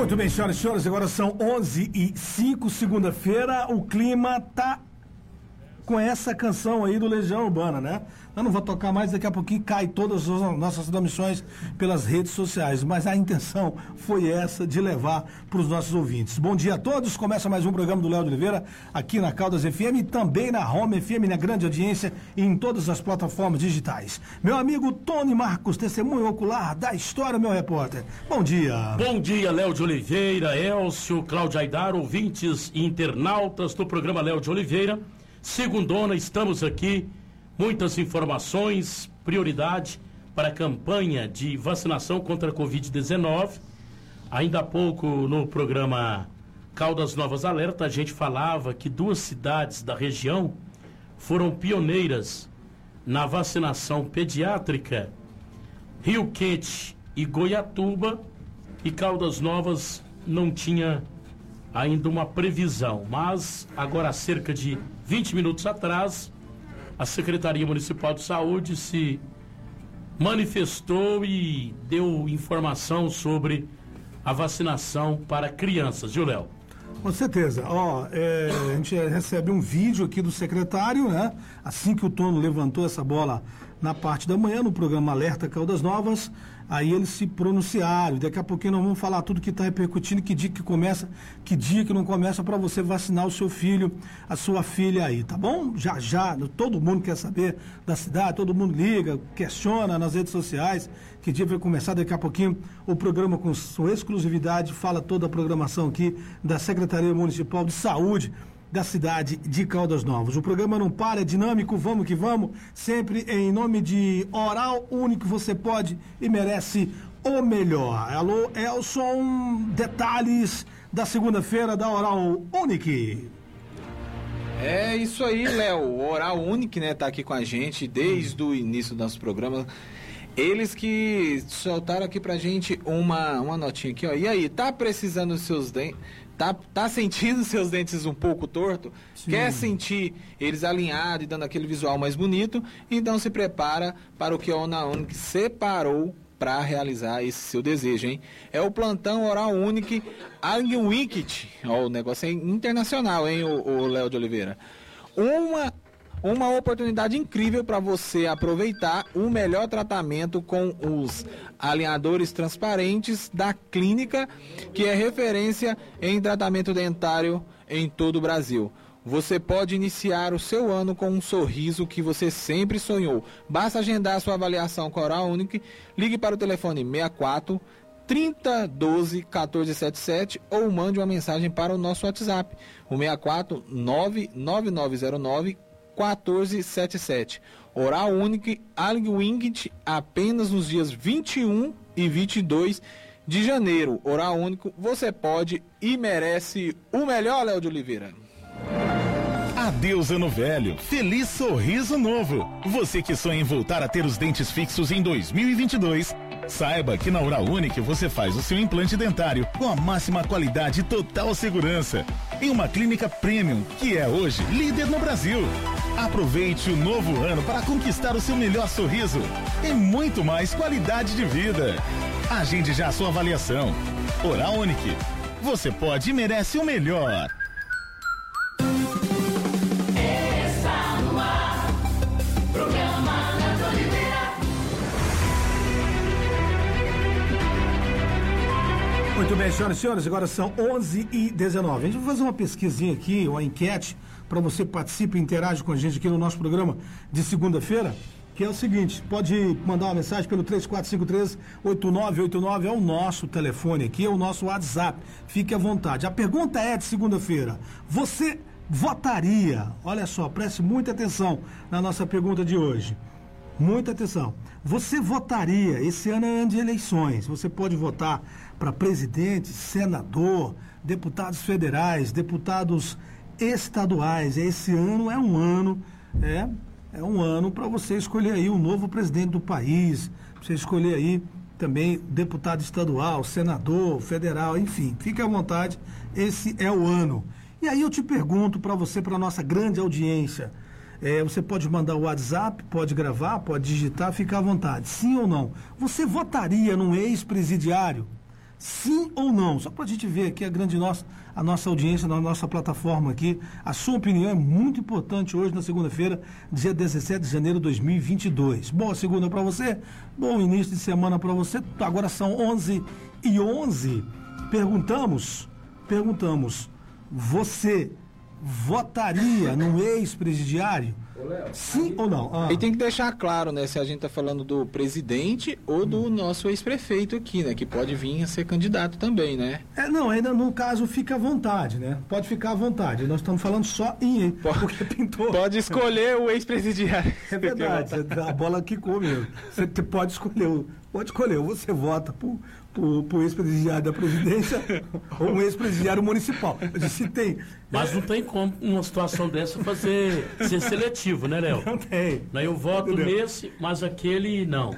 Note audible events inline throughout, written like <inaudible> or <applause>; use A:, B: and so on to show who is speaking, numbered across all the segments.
A: Muito bem, senhoras e senhores, agora são 11 e 5, segunda-feira. O clima tá com essa canção aí do Legião Urbana, né? Eu não vou tocar mais, daqui a pouquinho cai todas as nossas transmissões pelas redes sociais, mas a intenção foi essa de levar para os nossos ouvintes. Bom dia a todos, começa mais um programa do Léo de Oliveira aqui na Caldas FM e também na Home FM, na grande audiência e em todas as plataformas digitais. Meu amigo Tony Marcos, testemunho ocular da história, meu repórter. Bom dia.
B: Bom dia, Léo de Oliveira, Elcio, Cláudio Aidar, ouvintes e internautas do programa Léo de Oliveira. Segundona, estamos aqui. Muitas informações, prioridade para a campanha de vacinação contra a Covid-19. Ainda há pouco no programa Caldas Novas Alerta, a gente falava que duas cidades da região foram pioneiras na vacinação pediátrica. Rio Quente e Goiatuba e Caldas Novas não tinha ainda uma previsão, mas agora cerca de 20 minutos atrás, a Secretaria Municipal de Saúde se manifestou e deu informação sobre a vacinação para crianças, viu, Léo?
A: Com certeza. Ó, é, a gente recebe um vídeo aqui do secretário, né? Assim que o Tono levantou essa bola na parte da manhã, no programa Alerta Caldas Novas, aí eles se pronunciaram. Daqui a pouquinho nós vamos falar tudo que está repercutindo, que dia que começa, que dia que não começa para você vacinar o seu filho, a sua filha aí, tá bom? Já já, todo mundo quer saber da cidade, todo mundo liga, questiona nas redes sociais, que dia vai começar. Daqui a pouquinho o programa com sua exclusividade fala toda a programação aqui da Secretaria Municipal de Saúde da cidade de Caldas Novas. O programa não para, é dinâmico, vamos que vamos, sempre em nome de Oral Único, você pode e merece o melhor. Alô, Elson, detalhes da segunda-feira da Oral Único.
C: É isso aí, Léo. Oral Único, né, tá aqui com a gente desde o início do nosso programa. Eles que soltaram aqui pra gente uma, uma notinha aqui, ó. E aí, tá precisando dos seus dentes? Tá, tá sentindo seus dentes um pouco torto? Sim. Quer sentir eles alinhados e dando aquele visual mais bonito? Então se prepara para o que a Ona Unic separou para realizar esse seu desejo, hein? É o plantão oral único Wicket. Ó, o negócio é internacional, hein, o Léo de Oliveira. Uma uma oportunidade incrível para você aproveitar o melhor tratamento com os alinhadores transparentes da clínica, que é referência em tratamento dentário em todo o Brasil. Você pode iniciar o seu ano com um sorriso que você sempre sonhou. Basta agendar sua avaliação Coral Único, ligue para o telefone 64 3012 1477 ou mande uma mensagem para o nosso WhatsApp, o 64 99909 1477. Oral único Alg Winged apenas nos dias 21 e 22 de janeiro. Oral único, você pode e merece o melhor, Léo de Oliveira.
D: Adeus ano velho, feliz sorriso novo. Você que sonha em voltar a ter os dentes fixos em 2022, saiba que na Oral você faz o seu implante dentário com a máxima qualidade e total segurança. Em uma clínica premium, que é hoje líder no Brasil. Aproveite o novo ano para conquistar o seu melhor sorriso e muito mais qualidade de vida. Agende já a sua avaliação. Oral. Você pode e merece o melhor.
A: Muito bem, senhoras e senhores, agora são 11 e 19 A gente vai fazer uma pesquisinha aqui, uma enquete, para você participe e interage com a gente aqui no nosso programa de segunda-feira, que é o seguinte, pode mandar uma mensagem pelo 3453-8989, é o nosso telefone aqui, é o nosso WhatsApp, fique à vontade. A pergunta é de segunda-feira, você votaria, olha só, preste muita atenção na nossa pergunta de hoje, muita atenção, você votaria, esse ano é ano de eleições, você pode votar para presidente, senador, deputados federais, deputados estaduais. Esse ano é um ano, é, é um ano para você escolher aí o novo presidente do país, você escolher aí também deputado estadual, senador, federal, enfim, fique à vontade, esse é o ano. E aí eu te pergunto para você, para nossa grande audiência, é, você pode mandar o WhatsApp, pode gravar, pode digitar, fica à vontade. Sim ou não? Você votaria num ex-presidiário? Sim ou não? Só para a gente ver aqui a grande nossa, a nossa audiência na nossa plataforma aqui. A sua opinião é muito importante hoje, na segunda-feira, dia 17 de janeiro de 2022. Boa segunda para você, bom início de semana para você. Agora são 11 e 11. Perguntamos, perguntamos, você votaria no ex-presidiário? Sim ou não?
C: Ah. E tem que deixar claro, né, se a gente tá falando do presidente ou do hum. nosso ex-prefeito aqui, né, que pode vir a ser candidato também, né?
A: É, não, ainda no caso fica à vontade, né? Pode ficar à vontade. Nós estamos falando só em <laughs>
C: porque pintou. Pode escolher o ex-presidiário. <laughs>
A: É verdade, a bola quicou mesmo. Você pode escolher, pode escolher, ou você vota por para o ex-presidiário da presidência <laughs> ou um ex-presidiário municipal. Se tem.
B: Mas não tem como, numa situação dessa, fazer ser seletivo, né, Léo? <laughs>
A: Não tem.
B: Eu voto Entendeu? nesse, mas aquele não.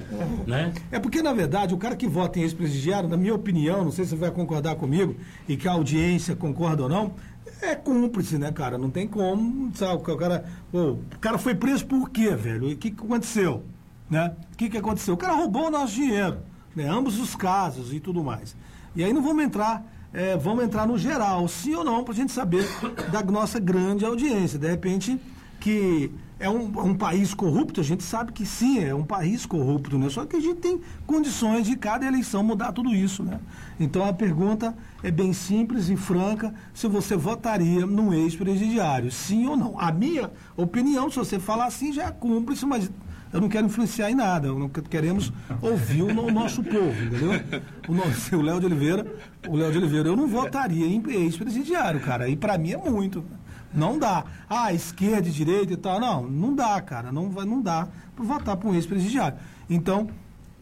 B: Né?
A: É porque, na verdade, o cara que vota em ex-presidiário, na minha opinião, não sei se você vai concordar comigo e que a audiência concorda ou não, é cúmplice, né, cara? Não tem como, sabe? O cara, o cara foi preso por quê, velho? E o que, que aconteceu? Né? O que, que aconteceu? O cara roubou o nosso dinheiro né? ambos os casos e tudo mais. E aí não vamos entrar, é, vamos entrar no geral, sim ou não, para a gente saber da nossa grande audiência. De repente, que é um, um, país corrupto, a gente sabe que sim, é um país corrupto, né? Só que a gente tem condições de cada eleição mudar tudo isso, né? Então a pergunta é bem simples e franca, se você votaria num ex-presidiário, sim ou não. A minha opinião, se você falar assim, já é cúmplice, mas eu não quero influenciar em nada, não queremos ouvir o, nosso povo, entendeu? O, nosso, o Léo de Oliveira, o Léo de Oliveira, eu não votaria em ex-presidiário, cara, e para mim é muito. Não dá. Ah, esquerda direita e tal. Não, não dá, cara. Não, vai, não dá para votar para um ex-presidiário. Então,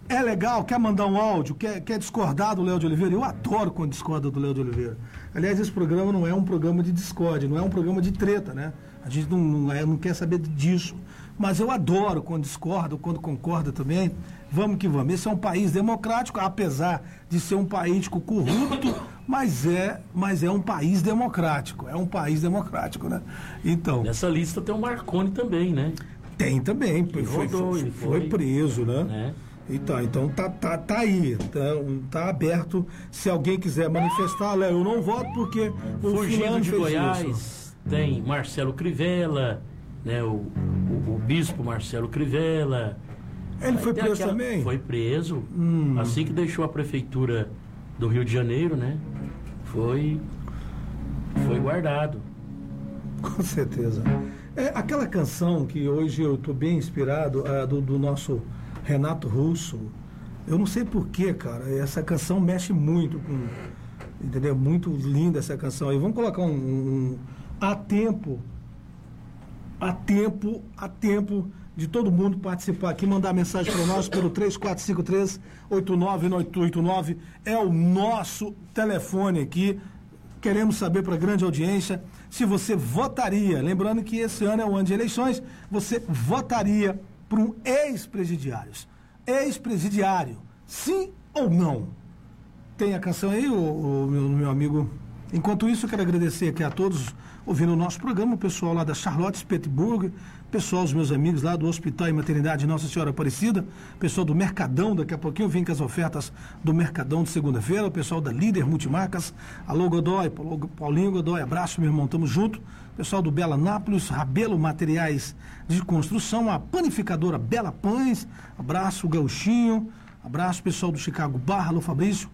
A: é legal, quer mandar um áudio, quer, quer discordar do Léo de Oliveira? Eu adoro quando discorda do Léo de Oliveira. Aliás, esse programa não é um programa de discórdia, não é um programa de treta, né? A gente não, não, é, não quer saber disso. Mas eu adoro quando discorda, quando concorda também. Vamos que vamos. Esse é um país democrático, apesar de ser um país corrupto, mas é, mas é um país democrático. É um país democrático, né? Então.
B: Nessa lista tem o Marconi também, né?
A: Tem também. Foi, rodou, foi, foi, foi, preso, né? É. Então, então tá, tá, tá aí, tá, tá aberto. Se alguém quiser manifestar, Léo, eu não voto porque
B: o Fugindo de Goiás, isso. tem Marcelo Crivella, né, o, o, o bispo Marcelo Crivella.
A: Ele foi preso aquela, também?
B: Foi preso. Hum. Assim que deixou a prefeitura do Rio de Janeiro, né? Foi, foi guardado.
A: Com certeza. É, aquela canção que hoje eu estou bem inspirado, a do, do, nosso Renato Russo. Eu não sei porquê, cara. Essa canção mexe muito com. Entendeu? Muito linda essa canção aí. Vamos colocar um, um A Tempo há tempo, há tempo de todo mundo participar aqui, mandar mensagem para nós pelo 3453-8989. É o nosso telefone aqui. Queremos saber para a grande audiência se você votaria. Lembrando que esse ano é o ano de eleições, você votaria por um ex-presidiário. Ex-presidiário, sim ou não? Tem a canção aí, o, o meu, meu amigo. Enquanto isso, eu quero agradecer aqui a todos ouvindo o nosso programa, o pessoal lá da Charlotte Petersburg, pessoal, os meus amigos lá do Hospital e Maternidade Nossa Senhora Aparecida, pessoal do Mercadão, daqui a pouquinho vem com as ofertas do Mercadão de segunda-feira, o pessoal da Líder Multimarcas, alô Godoy, Paulinho Godoy, abraço, meu irmão, tamo junto, pessoal do Bela Nápoles, Rabelo Materiais de Construção, a panificadora Bela Pães, abraço, Gauchinho, abraço, pessoal do Chicago Barra, alô Fabrício,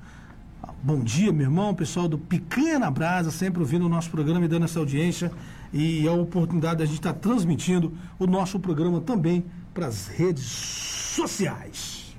A: Bom dia, meu irmão, pessoal do Picanha na Brasa, sempre ouvindo o nosso programa e dando essa audiência. E a oportunidade de a gente estar tá transmitindo o nosso programa também para as redes sociais.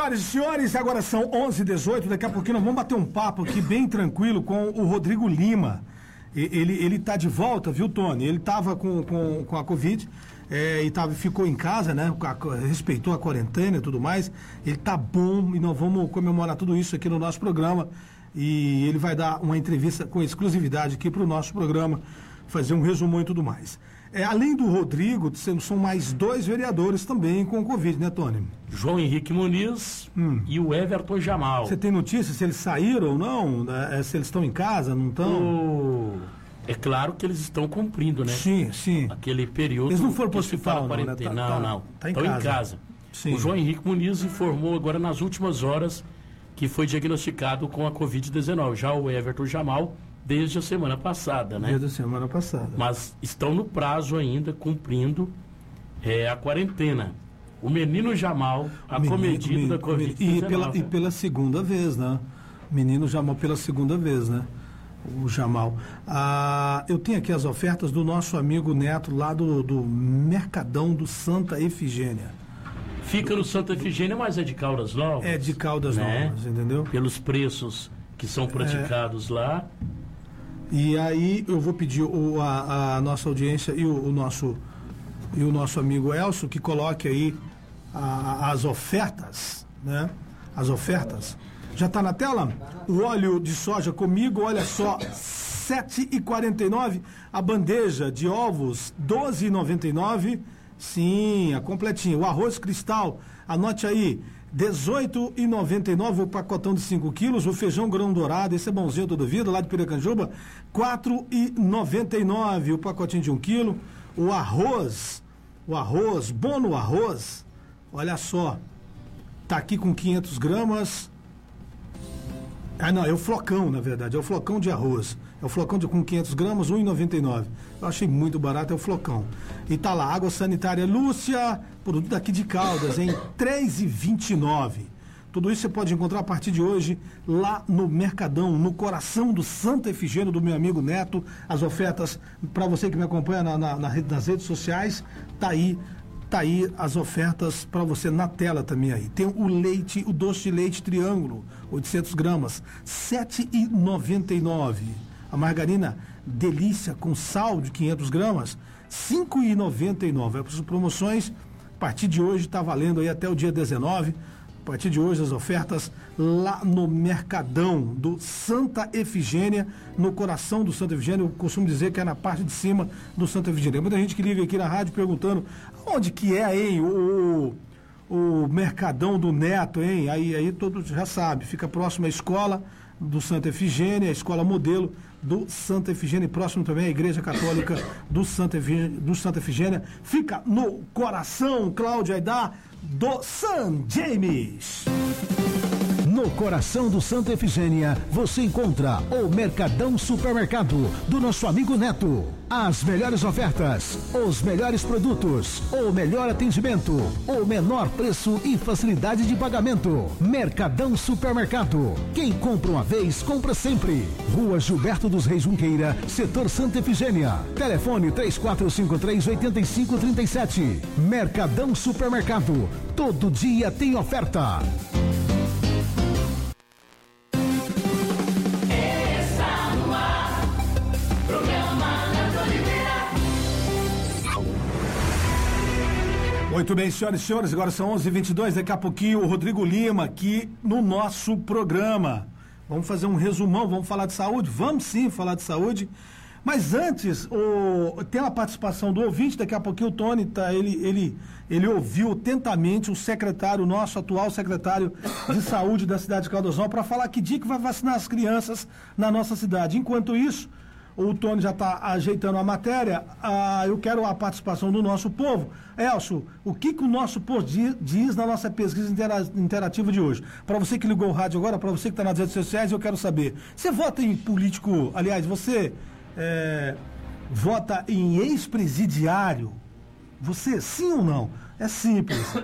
A: Senhoras e senhores, agora são 11h18. Daqui a pouquinho nós vamos bater um papo aqui bem tranquilo com o Rodrigo Lima. Ele, ele tá de volta, viu, Tony? Ele estava com, com, com a Covid é, e tava, ficou em casa, né? Respeitou a quarentena e tudo mais. Ele tá bom e nós vamos comemorar tudo isso aqui no nosso programa. E ele vai dar uma entrevista com exclusividade aqui para o nosso programa, fazer um resumão e tudo mais. É, além do Rodrigo, são mais dois vereadores também com Covid, né, Tony?
B: João Henrique Muniz hum. e o Everton Jamal.
A: Você tem notícia se eles saíram ou não? É, se eles estão em casa, não estão?
B: O... É claro que eles estão cumprindo, né?
A: Sim, sim.
B: Aquele período.
A: Eles não foram para o hospital, não, né?
B: tá, não, não. Tá em estão casa. em casa. Sim. O João Henrique Muniz informou agora nas últimas horas que foi diagnosticado com a Covid-19. Já o Everton Jamal desde a semana passada, né?
A: Desde a semana passada.
B: Mas estão no prazo ainda, cumprindo é, a quarentena. O menino Jamal, acometido menino, da Covid-19.
A: E pela, e pela segunda vez, né? Menino Jamal pela segunda vez, né? O Jamal. Ah, eu tenho aqui as ofertas do nosso amigo Neto, lá do, do Mercadão do Santa Efigênia.
B: Fica no Santa Efigênia, mas é de Caldas Novas.
A: É de Caldas né? Novas, entendeu?
B: Pelos preços que são praticados é... lá.
A: E aí eu vou pedir o, a, a, nossa audiência e o, o, nosso e o nosso amigo Elcio que coloque aí a, as ofertas, né? As ofertas. Já está na tela? O óleo de soja comigo, olha só, R$ 7,49. A bandeja de ovos, R$ 12,99. Sim, a completinha. O arroz cristal, anote aí, 18,99 o pacotão de 5 quilos, o feijão grão dourado, esse é bonzinho toda vida, lá de Piracanjuba, 4,99 o pacotinho de 1 um quilo, o arroz, o arroz, bom no arroz, olha só, tá aqui com 500 gramas, ah não, é o flocão na verdade, é o flocão de arroz, é o flocão de, com 500 gramas, 1,99. Eu achei muito barato, é o flocão. E tá lá, água sanitária Lúcia, produto daqui de Caldas, em 3,29. <laughs> Tudo isso você pode encontrar a partir de hoje lá no Mercadão, no coração do Santa Efigênio do meu amigo Neto. As ofertas, para você que me acompanha na, na, nas redes sociais, tá aí tá aí as ofertas para você na tela também aí. Tem o leite, o doce de leite triângulo, 800 gramas, 7,99. A margarina Delícia com sal de 500 gramas, 5,99. As promoções, a partir de hoje, está valendo aí até o dia 19. A partir de hoje, as ofertas lá no Mercadão do Santa Efigênia, no coração do Santa Efigênia. Eu costumo dizer que é na parte de cima do Santa Efigênia. Muita gente que liga aqui na rádio perguntando onde que é, hein, o, o Mercadão do Neto, hein? Aí, aí todos já sabe, fica próximo à escola do Santa Efigênia, a escola modelo do Santa Efigênia, e próximo também à Igreja Católica do Santa Efigênia, do Santa Efigênia. Fica no coração, Cláudia Aidar, do San James.
E: No coração do Santa Efigênia, você encontra o Mercadão Supermercado do nosso amigo Neto. As melhores ofertas, os melhores produtos, o melhor atendimento, o menor preço e facilidade de pagamento. Mercadão Supermercado. Quem compra uma vez, compra sempre. Rua Gilberto dos Reis Junqueira, setor Santa Efigênia. Telefone 3453-8537. Mercadão Supermercado. Todo dia tem oferta.
A: Muito bem, senhoras e senhores, agora são 11h22, daqui a pouquinho o Rodrigo Lima aqui no nosso programa. Vamos fazer um resumão, vamos falar de saúde? Vamos sim falar de saúde. Mas antes, o, tem a participação do ouvinte, daqui a pouquinho o Tony, tá, ele, ele, ele ouviu atentamente o secretário, o nosso atual secretário de saúde da cidade de Caldas Novas, para falar que dia que vai vacinar as crianças na nossa cidade. Enquanto isso, o Tony já está ajeitando a matéria, ah, eu quero a participação do nosso povo. Elcio, o que, que o nosso povo diz, diz na nossa pesquisa interativa de hoje? Para você que ligou o rádio agora, para você que está nas redes sociais, eu quero saber. Você vota em político, aliás, você é, vota em ex-presidiário? Você, sim ou não? É simples.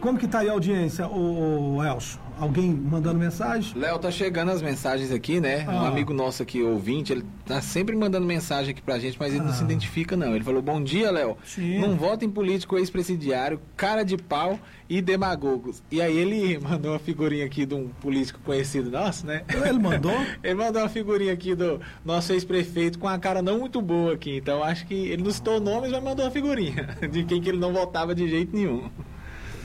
A: Como que tá aí a audiência, o Elcio? Alguém mandando mensagem?
C: Léo, tá chegando as mensagens aqui, né? Um
A: Ah.
C: amigo nosso aqui, ouvinte, ele tá sempre mandando mensagem aqui pra gente, mas ele não
A: Ah.
C: se identifica, não. Ele falou: Bom dia, Léo. Não voto em político ex-presidiário, cara de pau e demagogos. E aí ele <laughs> mandou uma figurinha aqui de um político conhecido nosso, né?
A: Ele mandou? <laughs>
C: Ele mandou uma figurinha aqui do nosso ex-prefeito com a cara não muito boa aqui. Então acho que ele não citou nomes, mas mandou uma figurinha <laughs> de quem que ele não votava de jeito nenhum.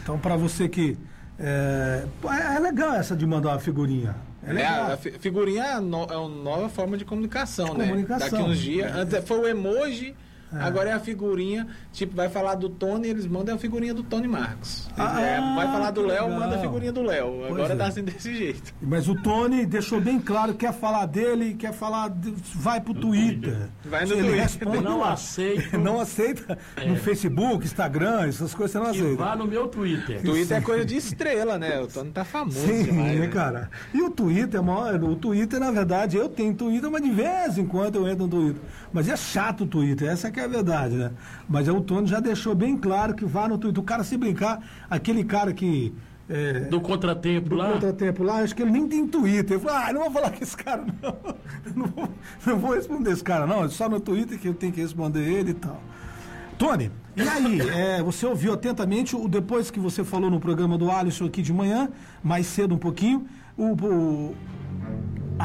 A: Então, para você que. É, é, é legal essa de mandar uma figurinha. É
C: É, a fi- figurinha é, no- é uma nova forma de comunicação, né?
A: Comunicação.
C: Daqui uns dias. Antes foi o emoji,
A: É.
C: agora é a figurinha. Tipo, vai falar do Tony, eles mandam a figurinha do Tony Marcos.
A: Ah,
C: É, vai falar do Léo,
A: legal.
C: manda a figurinha do Léo. Agora
A: é.
C: tá assim desse jeito.
A: Mas o Tony deixou bem claro que quer falar dele, quer falar. de- vai pro Twitter.
C: Vai no
A: Ele
C: Twitter.
A: responde
B: Não
A: lá.
B: aceito. <laughs>
A: Não aceita no Facebook, Instagram, essas coisas você não
B: Que
A: aceita.
B: vá no meu Twitter.
C: Twitter é coisa de estrela, né? O Tony tá famoso
A: Sim,
C: demais.
A: né,
C: né?
A: cara? E o Twitter, maior, o Twitter, na verdade, eu tenho Twitter, mas de vez em quando eu entro no Twitter. Mas é chato o Twitter, essa que é a verdade, né? Mas o Tony já deixou bem claro que vá no Twitter. O cara, se brincar, aquele cara que. É,
B: Do contratempo
A: do
B: lá.
A: contratempo lá, acho que ele nem tem Twitter. Eu falei, ah, não vou falar com esse cara, não. <laughs> Não vou, não vou responder esse cara, não. É só no Twitter que eu tenho que responder ele e tal. Tony, e aí, é, você ouviu atentamente o depois que você falou no programa do Alisson aqui de manhã, mais cedo um pouquinho, o, o-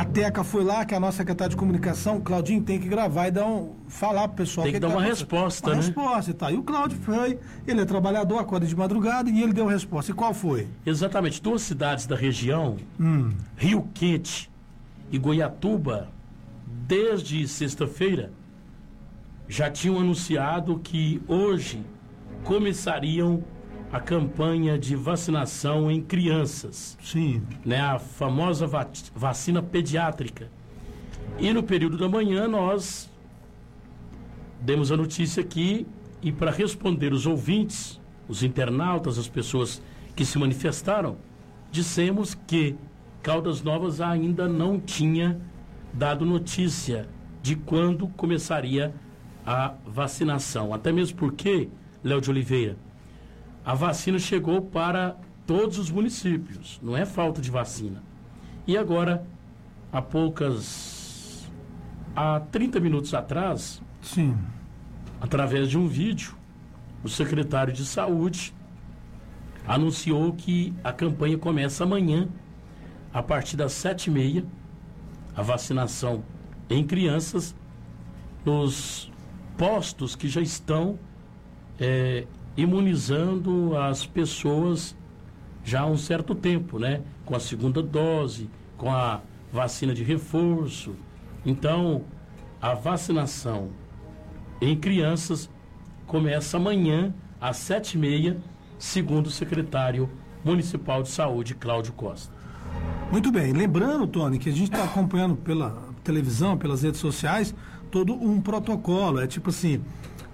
A: a Teca foi lá, que é a nossa secretária de comunicação, Claudinho, tem que gravar e dar um, falar pro pessoal.
B: Tem
A: o
B: que dar
A: tá
B: uma
A: acontecendo.
B: resposta,
A: uma
B: né?
A: resposta e tal. E o Cláudio foi, ele é trabalhador, acorda de madrugada e ele deu a resposta. E qual foi?
B: Exatamente, duas cidades da região,
A: Hum.
B: Rio Quente e Goiatuba, desde sexta-feira, já tinham anunciado que hoje começariam a campanha de vacinação em crianças,
A: Sim.
B: né, a famosa va- vacina pediátrica. E no período da manhã nós demos a notícia aqui e para responder os ouvintes, os internautas, as pessoas que se manifestaram, dissemos que Caldas Novas ainda não tinha dado notícia de quando começaria a vacinação. Até mesmo porque, Léo de Oliveira, a vacina chegou para todos os municípios, não é falta de vacina. E agora, há poucas. há 30 minutos atrás,
A: Sim.
B: através de um vídeo, o secretário de Saúde anunciou que a campanha começa amanhã, a partir das sete e meia, a vacinação em crianças, nos postos que já estão eh, imunizando as pessoas já há um certo tempo, né? Com a segunda dose, com a vacina de reforço. Então, a vacinação em crianças começa amanhã às sete e meia, segundo o secretário municipal de saúde, Cláudio Costa.
A: Muito bem. Lembrando, Tony, que a gente está acompanhando pela televisão, pelas redes sociais, todo um protocolo. É tipo assim,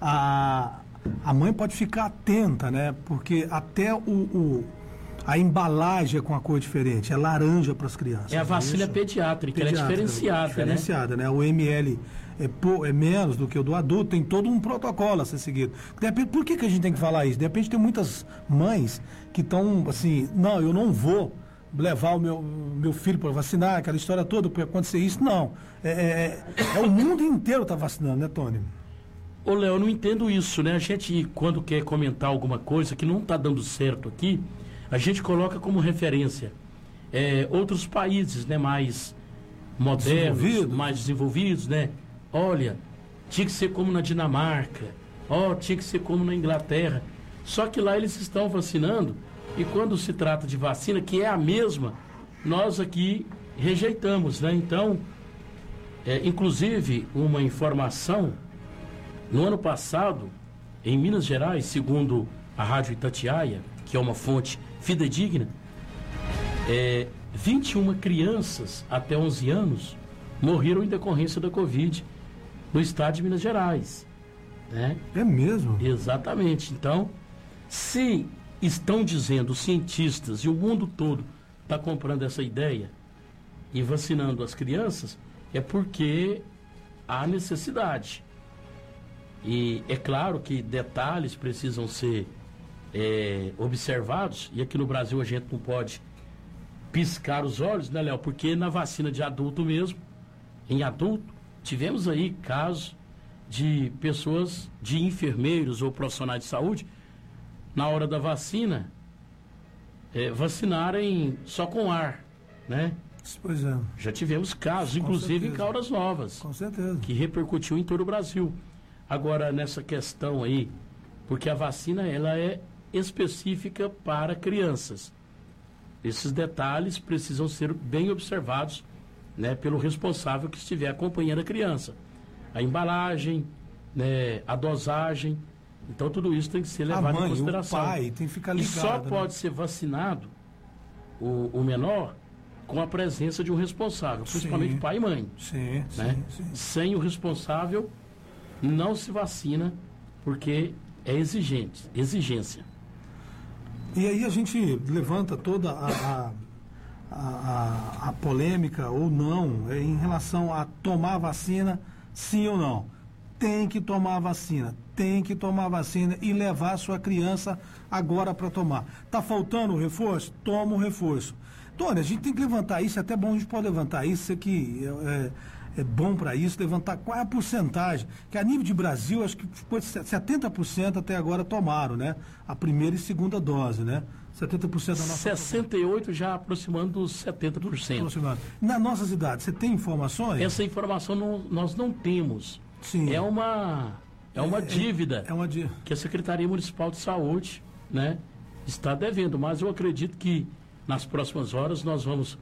A: a, a mãe pode ficar atenta, né? Porque até o, o- a embalagem é com a cor diferente, é laranja para as crianças.
B: É a vacina
A: Isso.
B: pediátrica, ela é
A: Pediátrica,
B: diferenciada,
A: diferenciada, né? O ml é, é menos do que o do adulto, tem todo um protocolo a ser seguido. De repente, por que, que a gente tem que falar isso? De repente tem muitas mães que estão assim, não, eu não vou levar o meu, meu filho para vacinar, aquela história toda, porque acontecer isso. Não. É, é- é o mundo inteiro está vacinando, né, Tony?
B: Ô, Léo, eu não entendo isso, né? A gente, quando quer comentar alguma coisa que não está dando certo aqui, a gente coloca como referência é, outros países, né? Mais modernos,
A: Desenvolvidos.
B: mais desenvolvidos, né? Olha, tinha que ser como na Dinamarca, ó, tinha que ser como na Inglaterra. Só que lá eles estão vacinando e quando se trata de vacina, que é a mesma, nós aqui rejeitamos, né? Então, é, inclusive, uma informação no ano passado, em Minas Gerais, segundo a Rádio Itatiaia, que é uma fonte fidedigna, é, 21 crianças até 11 anos morreram em decorrência da Covid no estado de Minas Gerais. Né?
A: É mesmo?
B: Exatamente. Então, se estão dizendo os cientistas e o mundo todo está comprando essa ideia e vacinando as crianças, é porque há necessidade. E é claro que detalhes precisam ser é, observados, e aqui no Brasil a gente não pode piscar os olhos, né, Léo? Porque na vacina de adulto mesmo, em adulto, tivemos aí casos de pessoas, de enfermeiros ou profissionais de saúde, na hora da vacina, é, vacinarem só com ar, né?
A: Pois é.
B: Já tivemos casos, com inclusive certeza. em Caldas Novas.
A: Com certeza.
B: Que repercutiu em todo o Brasil. Agora, nessa questão aí, porque a vacina ela é específica para crianças. Esses detalhes precisam ser bem observados né, pelo responsável que estiver acompanhando a criança. A embalagem, né, a dosagem. Então, tudo isso tem que ser levado
A: mãe,
B: em consideração.
A: O pai tem que ficar ligado.
B: E só
A: né?
B: pode ser vacinado o, o menor com a presença de um responsável, principalmente sim, pai e mãe.
A: Sim,
B: né?
A: sim, sim.
B: Sem o responsável, não se vacina, porque é exigente, exigência.
A: E aí a gente levanta toda a, a, a, a polêmica ou não em relação a tomar vacina, sim ou não. Tem que tomar vacina, tem que tomar vacina e levar sua criança agora para tomar. Tá faltando o reforço? Toma o reforço. Tony, a gente tem que levantar isso, é até bom a gente pode levantar isso, isso aqui é, é bom para isso, levantar qual é a porcentagem, que a nível de Brasil, acho que foi 70% até agora tomaram, né? A primeira e segunda dose, né? 70% da nossa
B: 68 já aproximando dos 70%.
A: Aproximando. Nas nossas idades, você tem informações?
B: Essa informação não, nós não temos.
A: Sim.
B: É uma, é uma é, dívida
A: é, é uma dívida
B: que a Secretaria Municipal de Saúde né, está devendo, mas eu acredito que nas próximas horas nós vamos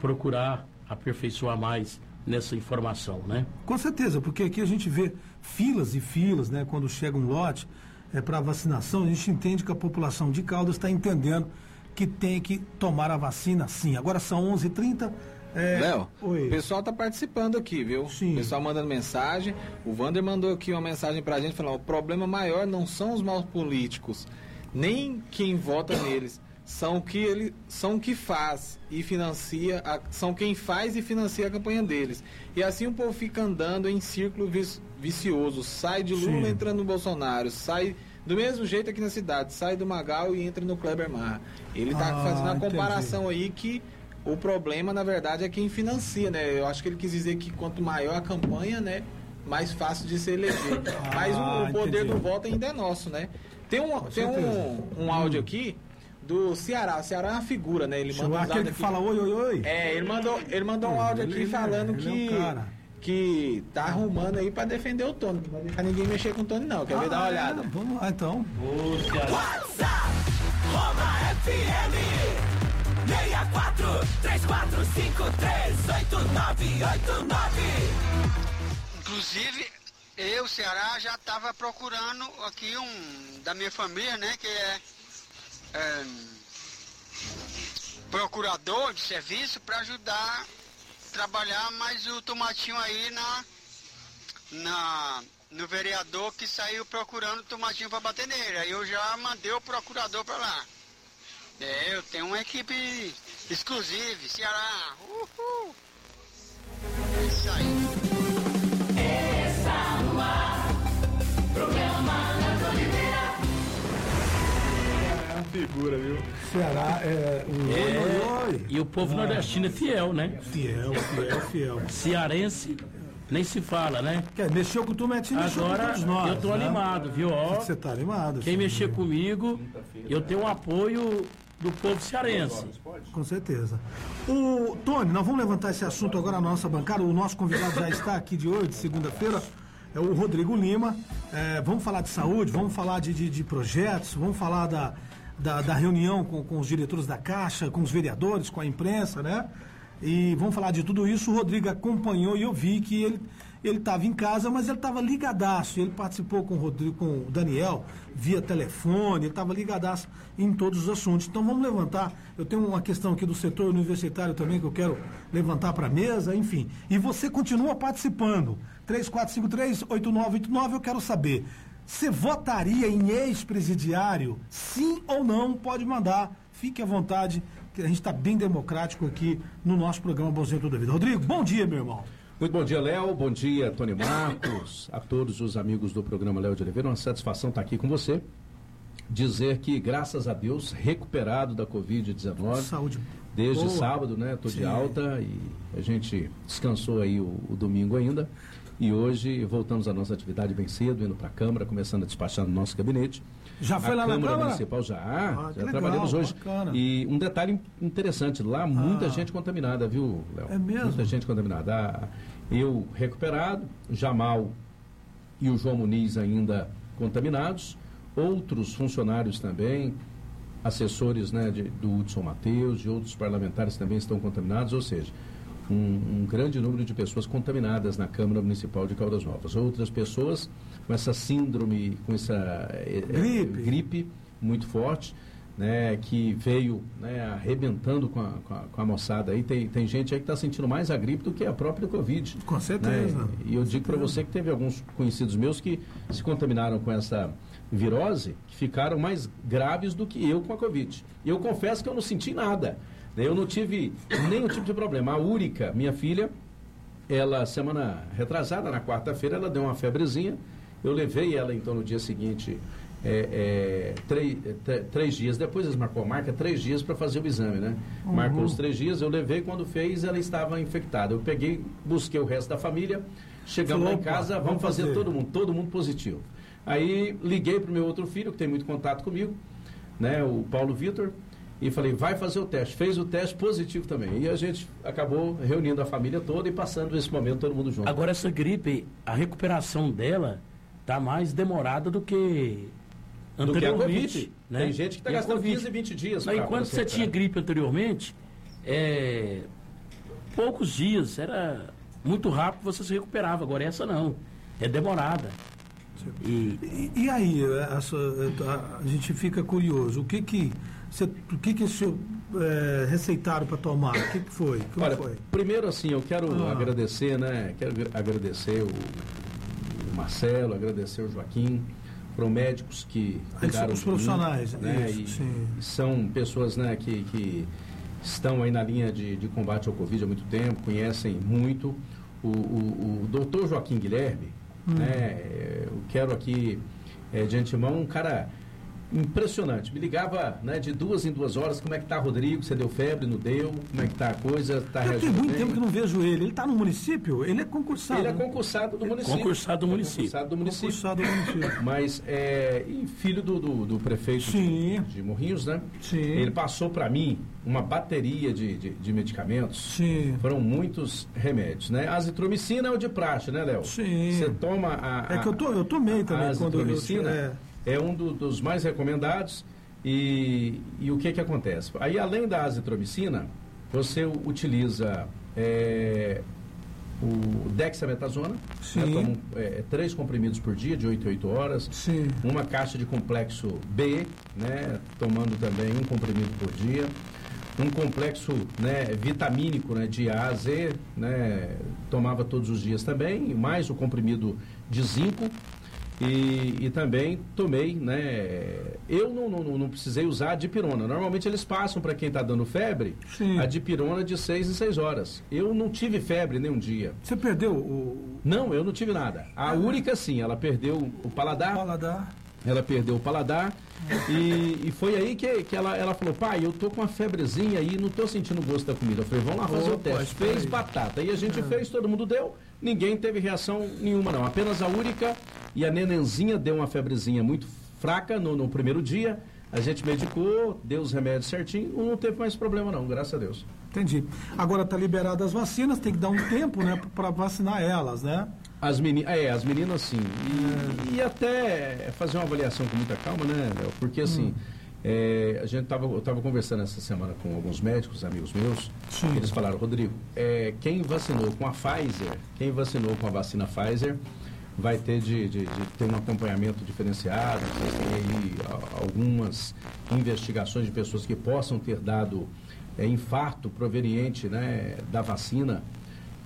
B: procurar aperfeiçoar mais nessa informação, né?
A: Com certeza, porque aqui a gente vê filas e filas, né? Quando chega um lote é, para vacinação, a gente entende que a população de Caldas está entendendo que tem que tomar a vacina sim. Agora são 11h30.
C: É... Léo, o pessoal está participando aqui, viu?
A: Sim.
C: O pessoal mandando mensagem. O Vander mandou aqui uma mensagem para a gente falando: o problema maior não são os maus políticos, nem quem vota neles são que ele são que faz e financia a, são quem faz e financia a campanha deles. E assim o povo fica andando em círculo vicioso. Sai de Lula
A: Sim.
C: entrando no Bolsonaro. Sai do mesmo jeito aqui na cidade. Sai do Magal e entra no Kleber Mar. Ele está
A: ah,
C: fazendo a comparação aí que o problema na verdade é quem financia né? Eu acho que ele quis dizer que quanto maior a campanha né mais fácil de se eleger.
A: Ah,
C: mas o, o poder
A: entendi.
C: do voto ainda é nosso né? Tem um, tem um, um áudio aqui do Ceará. O Ceará é uma figura, né? Ele
A: mandou aquele que fala oi, oi, oi.
C: É, ele mandou, ele mandou um áudio aqui
A: ele,
C: falando
A: ele
C: que.
A: É um
C: que tá arrumando aí pra defender o Tony. Não vai deixar ninguém mexer com o Tony, não. Quer
A: ah,
C: ver? Dá uma olhada.
A: É, vamos lá, então.
B: Ô, Ceará.
F: WhatsApp, Roma FM 64 3453 8989
G: Inclusive, eu, Ceará, já estava procurando aqui um da minha família, né? Que é é, procurador de serviço para ajudar a trabalhar mais o tomatinho aí na, na no vereador que saiu procurando tomatinho para bater nele. Aí eu já mandei o procurador para lá. É, eu tenho uma equipe exclusiva, Ceará. Uhul. É isso aí.
C: Figura, viu?
A: Ceará é. O...
B: É,
A: Oi, oi, oi.
B: E o povo nordestino é fiel, né?
A: Fiel, fiel, fiel.
B: Cearense, nem se fala, né?
A: Quer, mexeu com o com
B: Agora
A: nós.
B: eu tô
A: né?
B: animado, viu? Ó,
A: Você tá animado.
B: quem mexer comigo, eu tenho um apoio do povo cearense.
A: Com certeza. O Tony, nós vamos levantar esse assunto agora na nossa bancada. O nosso convidado já está aqui de hoje, de segunda-feira. É o Rodrigo Lima. É, vamos falar de saúde, vamos falar de, de, de projetos, vamos falar da, da, da reunião com, com os diretores da Caixa, com os vereadores, com a imprensa, né? E vamos falar de tudo isso. O Rodrigo acompanhou e eu vi que ele ele estava em casa, mas ele estava ligadaço. Ele participou com o, Rodrigo, com o Daniel via telefone, ele estava ligadaço em todos os assuntos. Então vamos levantar. Eu tenho uma questão aqui do setor universitário também que eu quero levantar para a mesa, enfim. E você continua participando. 3453-8989, eu quero saber. Você votaria em ex-presidiário? Sim ou não? Pode mandar. Fique à vontade, que a gente está bem democrático aqui no nosso programa Bonzinho Toda Vida. Rodrigo, bom dia, meu irmão.
H: Muito bom dia, Léo. Bom dia, Tony Marcos. A todos os amigos do programa Léo de Oliveira. Uma satisfação estar aqui com você. dizer que, graças a Deus, recuperado da Covid-19.
A: Saúde.
H: Desde
A: Boa.
H: sábado, né?
A: Sim.
H: de alta e a gente descansou aí o, o domingo ainda. E hoje voltamos à nossa atividade bem cedo, indo para a Câmara, começando a despachar no nosso gabinete.
A: Já foi
H: a
A: lá na
H: Câmara
A: Câmara?
H: Municipal já,
A: Ah,
H: já
A: legal,
H: trabalhamos hoje.
A: bacana.
H: E um detalhe interessante, lá muita
A: Ah.
H: gente contaminada, viu, Léo?
A: É mesmo?
H: Muita gente contaminada. Ah, Eu recuperado, Jamal e o João Muniz ainda contaminados, outros funcionários também, assessores né, de- do Hudson Mateus e outros parlamentares também estão contaminados, ou seja, um, um grande número de pessoas contaminadas na Câmara Municipal de Caldas Novas. Outras pessoas com essa síndrome, com essa eh, eh,
A: Gripe.
H: gripe muito forte, né, que veio né, arrebentando com a, com, a, com a moçada aí. Tem, tem gente aí que está sentindo mais a gripe do que a própria Covid.
A: Com certeza.
H: né? E eu digo para você que teve alguns conhecidos meus que se contaminaram com essa virose, que ficaram mais graves do que eu com a Covid. E eu confesso que eu não senti nada. Eu não tive nenhum tipo de problema. A Úrica, minha filha, ela, semana retrasada, na quarta-feira, ela deu uma febrezinha. Eu levei ela, então, no dia seguinte, é, é, três, é, três dias depois, eles marcou a marca, três dias para fazer o exame, né? Marcou os três dias, eu levei, quando fez, ela estava infectada. Eu peguei, busquei o resto da família, chegamos lá em casa, vamos
A: vamos
H: fazer,
A: fazer.
H: todo mundo, todo mundo positivo. Aí liguei para o meu outro filho, que tem muito contato comigo, né? O Paulo Vitor, e falei, vai fazer o teste. Fez o teste positivo também. E a gente acabou reunindo a família toda e passando esse momento todo mundo junto.
B: Agora essa gripe, a recuperação dela tá mais demorada do que
H: do que a
B: anteriormente.
H: Covid.
B: né?
H: Tem gente que está
B: a
H: gastando
B: Covid.
H: 15, 20 dias. Pra-
B: enquanto você tinha
H: recuperar.
B: gripe anteriormente, é, poucos dias, era muito rápido você se recuperava. Agora essa não, é demorada. E
A: E, e aí, essa- a, a gente fica curioso. O que que, você, o que, que senhor, é, receitaram para tomar? O que, que foi? Como
H: Olha,
A: foi?
H: primeiro assim, eu quero
A: Ah.
H: agradecer, né? Quero gra- agradecer o, o Marcelo, agradecer o Joaquim, foram médicos que cuidaram
A: os
H: de mim,
A: profissionais,
H: né?
A: isso,
H: e
A: sim.
H: são pessoas, né, que, que estão aí na linha de, de combate ao Covid há muito tempo, conhecem muito. O, o, o doutor Joaquim Guilherme,
A: Hum.
H: né? Eu quero aqui, eh, de antemão, um cara impressionante. Me ligava né, de duas em duas horas, como é que tá, Rodrigo? Você deu febre, não deu? Como é que tá a coisa? Tá
A: Eu tenho muito
H: bem?
A: tempo que não vejo ele. Ele está no município? Ele é concursado.
H: Ele é concursado do município.
B: Concursado do
H: É
B: município.
H: Concursado do município.
A: Concursado do município. <laughs>
H: Mas é e filho do, do, do prefeito
A: Sim.
H: de, de Morrinhos, né?
A: Sim.
H: Ele passou para mim uma bateria de, de, de medicamentos.
A: Sim.
H: Foram muitos remédios, né? Azitromicina é o de praxe, né, Léo?
A: Sim.
H: Você toma a,
A: É que eu, tô, eu tomei também.
H: a
A: quando eu,
H: azitromicina
A: é,
H: é um do- dos mais recomendados. E, e o que que acontece? Aí, além da azitromicina, você utiliza é, o dexametasona, né, toma, é, três comprimidos por dia, de 8 a 8 horas.
A: Sim.
H: Uma caixa de complexo B, né, tomando também um comprimido por dia. Um complexo né, vitamínico né, de A a Z, né, tomava todos os dias também, mais o comprimido de zinco. E, e também tomei, né? Eu não, não, não precisei usar a dipirona. Normalmente eles passam para quem está dando febre
A: Sim.
H: a dipirona de 6 em 6 horas. Eu não tive febre nenhum dia.
A: Você perdeu o
H: Não, eu não tive nada. A única sim, ela perdeu o paladar,
A: paladar?
H: Ela perdeu o paladar e, e foi aí que, que ela, ela falou, pai, eu tô com uma febrezinha aí, não tô sentindo o gosto da comida. Eu falei, vamos lá fazer o teste. Fez
A: aí.
H: batata. E a gente fez, todo mundo deu, ninguém teve reação nenhuma não. Apenas a úrica e a nenenzinha deu uma febrezinha muito fraca no, no primeiro dia. A gente medicou, deu os remédios certinho, não teve mais problema não, graças a Deus.
A: Entendi. Agora tá liberada as vacinas, tem que dar um tempo, né, para vacinar elas, né?
H: As meninas, é, as meninas sim. E, e até fazer uma avaliação com muita calma, né, Léo? Porque assim, é, a gente tava, eu estava conversando essa semana com alguns médicos, amigos meus,
A: Sim.
H: eles falaram, Rodrigo, é, quem vacinou com a Pfizer, quem vacinou com a vacina Pfizer, vai ter de, de- de ter um acompanhamento diferenciado, têm aí algumas investigações de pessoas que possam ter dado é, infarto proveniente né, da vacina.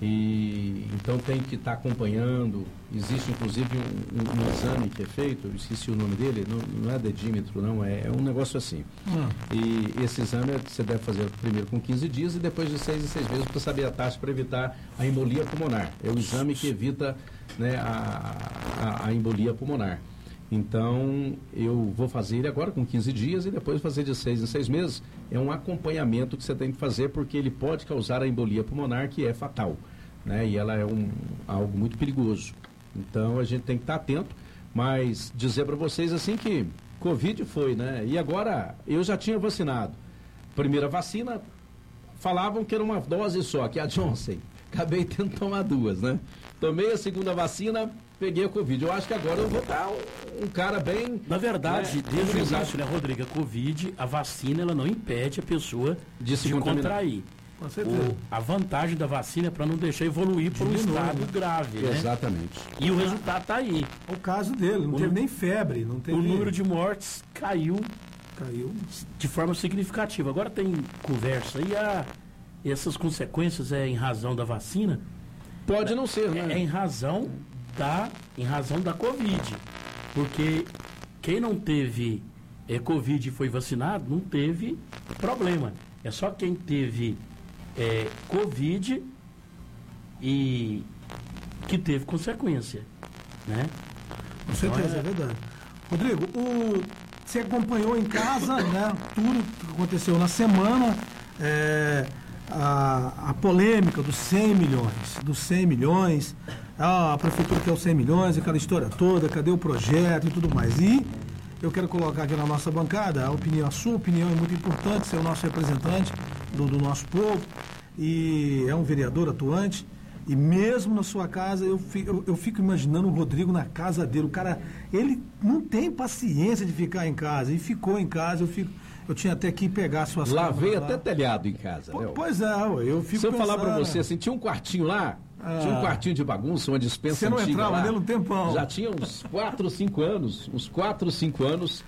H: E então tem que estar acompanhando. Existe inclusive um, um- um exame que é feito, eu esqueci o nome dele, não, não é dedímetro, não, é, é um negócio assim. E esse exame você deve fazer primeiro com 15 dias e depois de 6 em 6 meses para saber a taxa para evitar a embolia pulmonar. É o exame que evita né, a, a, a embolia pulmonar. Então, eu vou fazer ele agora com 15 dias e depois fazer de 6 em 6 meses. É um acompanhamento que você tem que fazer porque ele pode causar a embolia pulmonar, que é fatal. Né? E ela é um, algo muito perigoso. Então, a gente tem que estar atento. Mas dizer para vocês assim que Covid foi, né? E agora, eu já tinha vacinado. Primeira vacina, falavam que era uma dose só, que é a Johnson. Acabei tendo que tomar duas, né? Tomei a segunda vacina, peguei a Covid. Eu acho que agora eu vou estar um, um cara bem.
B: Na verdade,
H: né,
B: desde o início, né, Rodrigo, a Covid, a vacina, ela não impede a pessoa
H: De
B: de,
H: se contaminar.
B: contrair.
A: Com certeza.
B: O- a vantagem da vacina é para não deixar evoluir para um estado grave, né?
H: Exatamente.
B: E o resultado está aí.
A: O caso dele, não
B: O
A: teve nem febre, não teve.
B: O número de mortes caiu
A: Caiu.
B: de forma significativa. Agora tem conversa e a, essas consequências é em razão da vacina,
H: Pode não ser,
B: é,
H: né?
B: é em razão da em razão da Covid. Porque quem não teve é, Covid e foi vacinado, não teve problema. É só quem teve é, Covid e que teve consequência, né?
A: Com certeza, é verdade. Rodrigo, o- você acompanhou em casa, <coughs> né? Tudo que aconteceu na semana, é, a, a polêmica dos 100 milhões, dos 100 milhões, ah, a prefeitura quer os 100 milhões, aquela história toda, cadê o projeto e tudo mais. E eu quero colocar aqui na nossa bancada a opinião, a sua opinião é muito importante, você é o nosso representante do, do nosso povo e é um vereador atuante. E mesmo na sua casa, eu fico, eu, eu fico imaginando o Rodrigo na casa dele. O cara, ele não tem paciência de ficar em casa. E ficou em casa, eu fico. Eu tinha até que pegar suas
H: Lavei até
A: lá.
H: telhado em casa,
A: Pô,
H: Léo.
A: Pois é, eu fico
H: Se eu falar pra
A: pensando,
H: você assim, tinha um quartinho lá, tinha um
A: Ah.
H: quartinho de bagunça, uma dispensa
A: Você não entrava
H: lá.
A: nele um tempão.
H: Já tinha uns 4 ou 5 anos, uns 4 ou 5 anos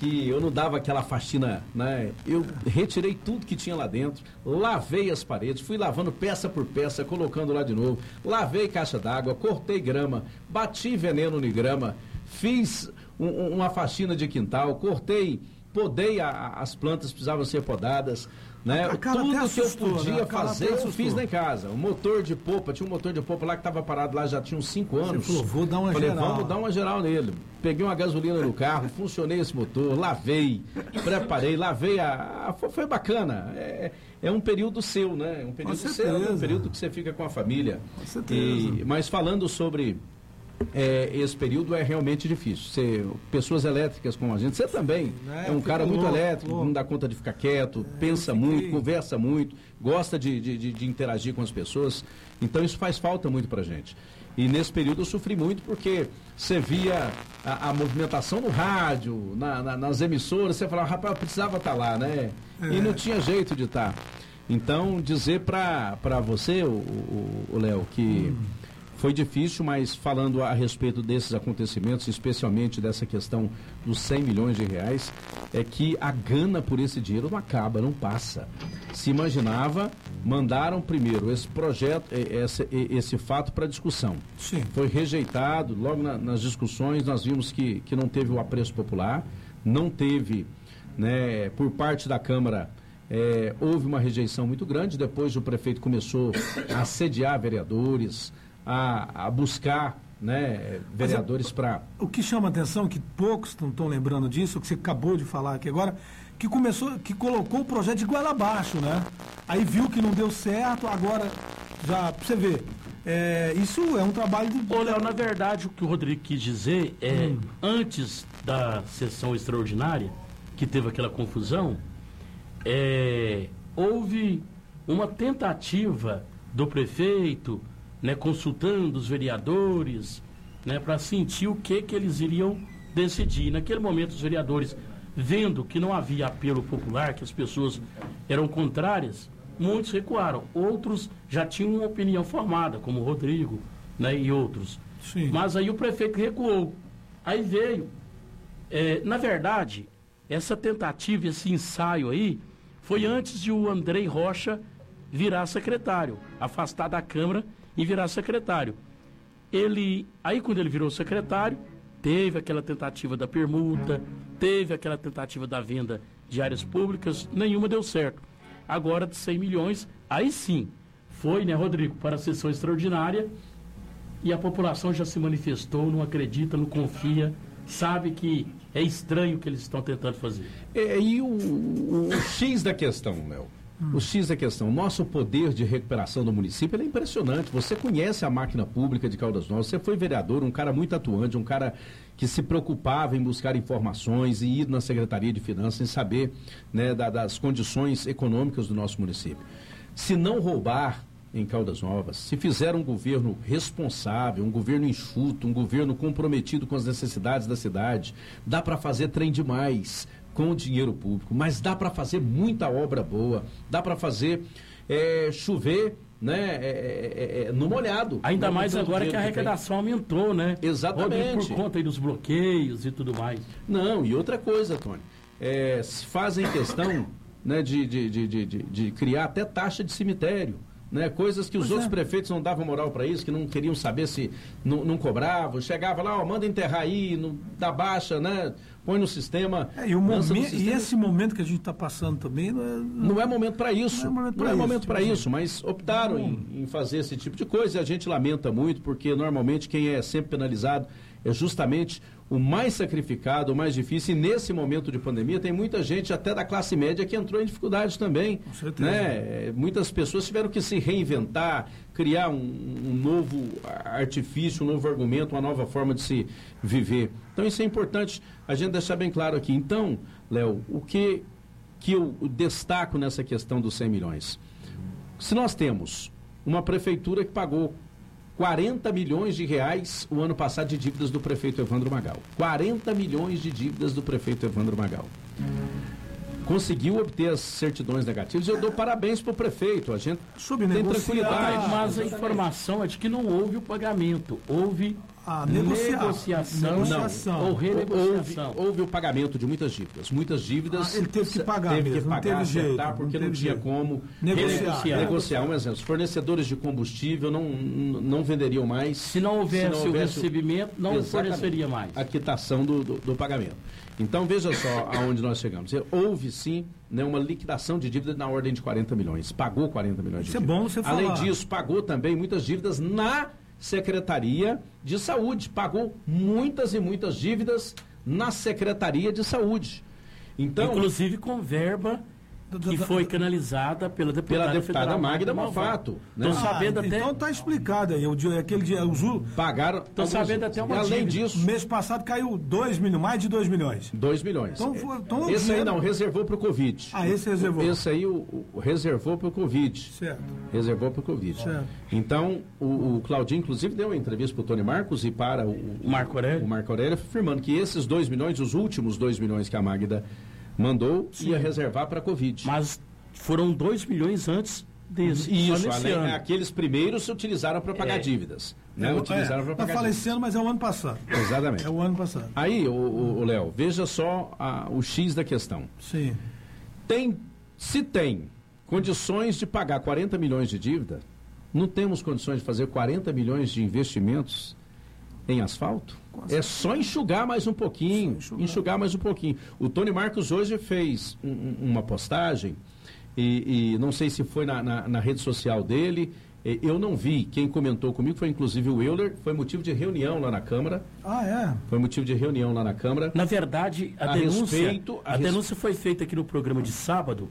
H: que eu não dava aquela faxina, né? Eu retirei tudo que tinha lá dentro, lavei as paredes, fui lavando peça por peça, colocando lá de novo, lavei caixa d'água, cortei grama, bati veneno em grama, fiz um- um- uma faxina de quintal, cortei, podei a- as plantas que precisavam ser podadas, né? Tudo que eu
A: né?
H: podia
A: Carla
H: fazer, eu fiz lá em casa. O motor de popa, tinha um motor de popa lá que estava parado lá já tinha uns 5 anos.
A: falou, vou dar uma
H: Falei,
A: geral.
H: vamos dar uma geral nele. Peguei uma gasolina no carro, funcionei esse motor, lavei, preparei, lavei a. a- foi, bacana. É, é um período seu, né? É um período seu, é um período que você fica com a família.
A: Com certeza.
H: E- mas falando sobre é, esse período é realmente difícil. Você, pessoas elétricas como a gente, você também
A: É,
H: é, um cara muito
A: louco,
H: elétrico,
A: louco.
H: não dá conta de ficar quieto, pensa
A: eu fiquei-
H: muito, conversa muito, gosta de, de, de- interagir com as pessoas. Então isso faz falta muito pra gente. E nesse período eu sofri muito porque você via a, a movimentação no rádio, na- na- nas emissoras, você falava, rapaz, eu precisava estar lá, né? E não tinha jeito de estar. Então, dizer pra pra você, o, Léo, que foi difícil, mas falando a respeito desses acontecimentos, especialmente dessa questão dos 100 milhões de reais, é que a gana por esse dinheiro não acaba, não passa. Se imaginava, mandaram primeiro esse projeto, esse, esse fato para discussão.
A: Sim.
H: Foi rejeitado, logo na- nas discussões nós vimos que, que não teve o apreço popular, não teve, né, por parte da Câmara, eh, houve uma rejeição muito grande, depois o prefeito começou a assediar vereadores, a, a buscar né, vereadores para...
A: O que chama atenção, que poucos não estão lembrando disso, o que você acabou de falar aqui agora, que começou, que colocou o projeto de goela abaixo, né? Aí viu que não deu certo, agora já, pra você ver, é, isso é um trabalho de.
B: Ô, Léo, na verdade, o que o Rodrigo quis dizer é, antes da sessão extraordinária, que teve aquela confusão, é, houve uma tentativa do prefeito, né, consultando os vereadores, né, para sentir o que, que eles iriam decidir. Naquele momento, os vereadores, vendo que não havia apelo popular, que as pessoas eram contrárias, muitos recuaram. Outros já tinham uma opinião formada, como o Rodrigo né, e outros.
A: Sim.
B: Mas aí o prefeito recuou. Aí veio. É, na verdade, essa tentativa, esse ensaio aí, foi antes de o Andrei Rocha virar secretário, afastar da Câmara e virar secretário. Ele, aí quando ele virou secretário, teve aquela tentativa da permuta, teve aquela tentativa da venda de áreas públicas, nenhuma deu certo. Agora de 100 milhões, aí sim, foi, né, Rodrigo, para a sessão extraordinária e a população já se manifestou, não acredita, não confia sabe que é estranho o que eles estão tentando fazer.
H: É, e o, o- X da questão, Léo? O X da questão, nosso poder de recuperação do município é impressionante. Você conhece a máquina pública de Caldas Novas, você foi vereador, um cara muito atuante, um cara que se preocupava em buscar informações e ir na Secretaria de Finanças em saber né, da- das condições econômicas do nosso município. Se não roubar em Caldas Novas, se fizer um governo responsável, um governo enxuto, um governo comprometido com as necessidades da cidade, dá para fazer trem demais com o dinheiro público, mas dá para fazer muita obra boa, dá para fazer é, chover né, é, é, é, no molhado.
B: Ainda mais agora que a arrecadação aumentou, né?
H: Exatamente.
B: Rodrigo, Por conta aí dos bloqueios e tudo mais.
H: Não, e outra coisa, Tony, é, fazem questão né, de, de, de, de, de- de criar até taxa de cemitério. Né, coisas que os
A: Pois
H: outros
A: é.
H: prefeitos não davam moral para isso, que não queriam saber se não, não cobravam. Chegava lá, ó, manda enterrar aí, no, dá baixa, né? Põe no sistema.
A: É, e, o momento, e
H: sistema.
A: esse momento que a gente está passando também não é,
H: Não é momento para isso.
A: Não é momento
H: Não
A: pra
H: é
A: isso,
H: momento para
A: tipo
H: isso, mas optaram em, em fazer esse tipo de coisa e a gente lamenta muito, porque normalmente quem é sempre penalizado é justamente o mais sacrificado, o mais difícil. E nesse momento de pandemia, tem muita gente, até da classe média, que entrou em dificuldade também.
A: certeza.
H: Né? É, Muitas pessoas tiveram que se reinventar, criar um, um novo artifício, um novo argumento, uma nova forma de se viver. Então, isso é importante a gente deixar bem claro aqui. Então, Léo, o que, que eu destaco nessa questão dos 100 milhões? Se nós temos uma prefeitura que pagou 40 milhões de reais o ano passado de dívidas do prefeito Evandro Magal. 40 milhões de dívidas do prefeito Evandro Magal. Conseguiu obter as certidões negativas. Eu dou parabéns para o prefeito. A gente tem tranquilidade.
B: Mas a informação é de que não houve o pagamento, houve
A: a negociar.
B: negociação,
A: Negociação.
B: ou renegociação.
H: Houve, houve o pagamento de muitas dívidas. Muitas dívidas.
A: Ah, ele teve que pagar
H: Teve
A: mesmo,
H: que
A: não
H: pagar,
A: teve jeito,
H: acertar,
A: não
H: porque não,
A: teve
H: tinha
A: jeito.
H: como
A: Negociar.
B: Negociar.
H: negociar. Um exemplo, os fornecedores de combustível não, não venderiam mais.
B: Se não houvesse, o recebimento, não forneceria mais.
H: A quitação do, do, do pagamento. Então, veja só <laughs> aonde nós chegamos. Houve, sim, né, uma liquidação de dívida na ordem de 40 milhões. Pagou 40 milhões de
A: Isso é bom você
H: Além
A: falar.
H: disso, pagou também muitas dívidas na Secretaria de Saúde. Pagou muitas e muitas dívidas na Secretaria de Saúde. Então,
B: Inclusive com verba que foi canalizada pela deputada,
H: pela deputada
B: federal
H: Magda
B: Malfato.
H: Malfato. né?
B: Estou sabendo até.
A: Então tá explicado aí. O dia, aquele dia, o Ju,
H: Pagaram.
B: Tô sabendo até uma
H: Além
B: dívida.
H: disso,
A: mês passado caiu 2 milhões, mais de 2 milhões.
H: 2 milhões.
A: Então, foi- então
H: esse aí não, reservou para o Covid.
A: Ah, esse reservou.
H: Esse aí o, o- reservou para o Covid.
A: Certo.
H: Reservou para o Covid.
A: Certo.
H: Então, o, o Claudinho, inclusive, deu uma entrevista para o Tony Marcos e para o, o
B: Marco Aurélio.
H: o Marco Aurélio, afirmando que esses 2 milhões, os últimos 2 milhões que a Magda mandou, ia reservar para a Covid.
B: Mas foram 2 milhões antes desse. só
H: Isso,
B: nesse
H: além,
B: ano.
H: aqueles primeiros se utilizaram para pagar
B: É.
H: dívidas. Né?
A: É,
H: utilizaram para
A: eu
H: pagar dívidas.
A: esse ano, mas é o ano passado.
H: Exatamente.
A: É o ano passado.
H: Aí, o Léo, veja só a- o X da questão.
A: Sim.
H: Tem, se tem condições de pagar 40 milhões de dívida, não temos condições de fazer 40 milhões de investimentos em asfalto? É só enxugar mais um pouquinho, enxugar. mais um pouquinho. O Tony Marcos hoje fez um- um- uma postagem, e, e não sei se foi na, na- na rede social dele, eu não vi. Quem comentou comigo foi inclusive o Euler, foi motivo de reunião lá na Câmara.
A: Ah, é?
H: Foi motivo de reunião lá na Câmara.
B: Na verdade, a,
H: A
B: denúncia,
H: respeito- a
B: a
H: res-
B: denúncia foi feita aqui no programa de sábado,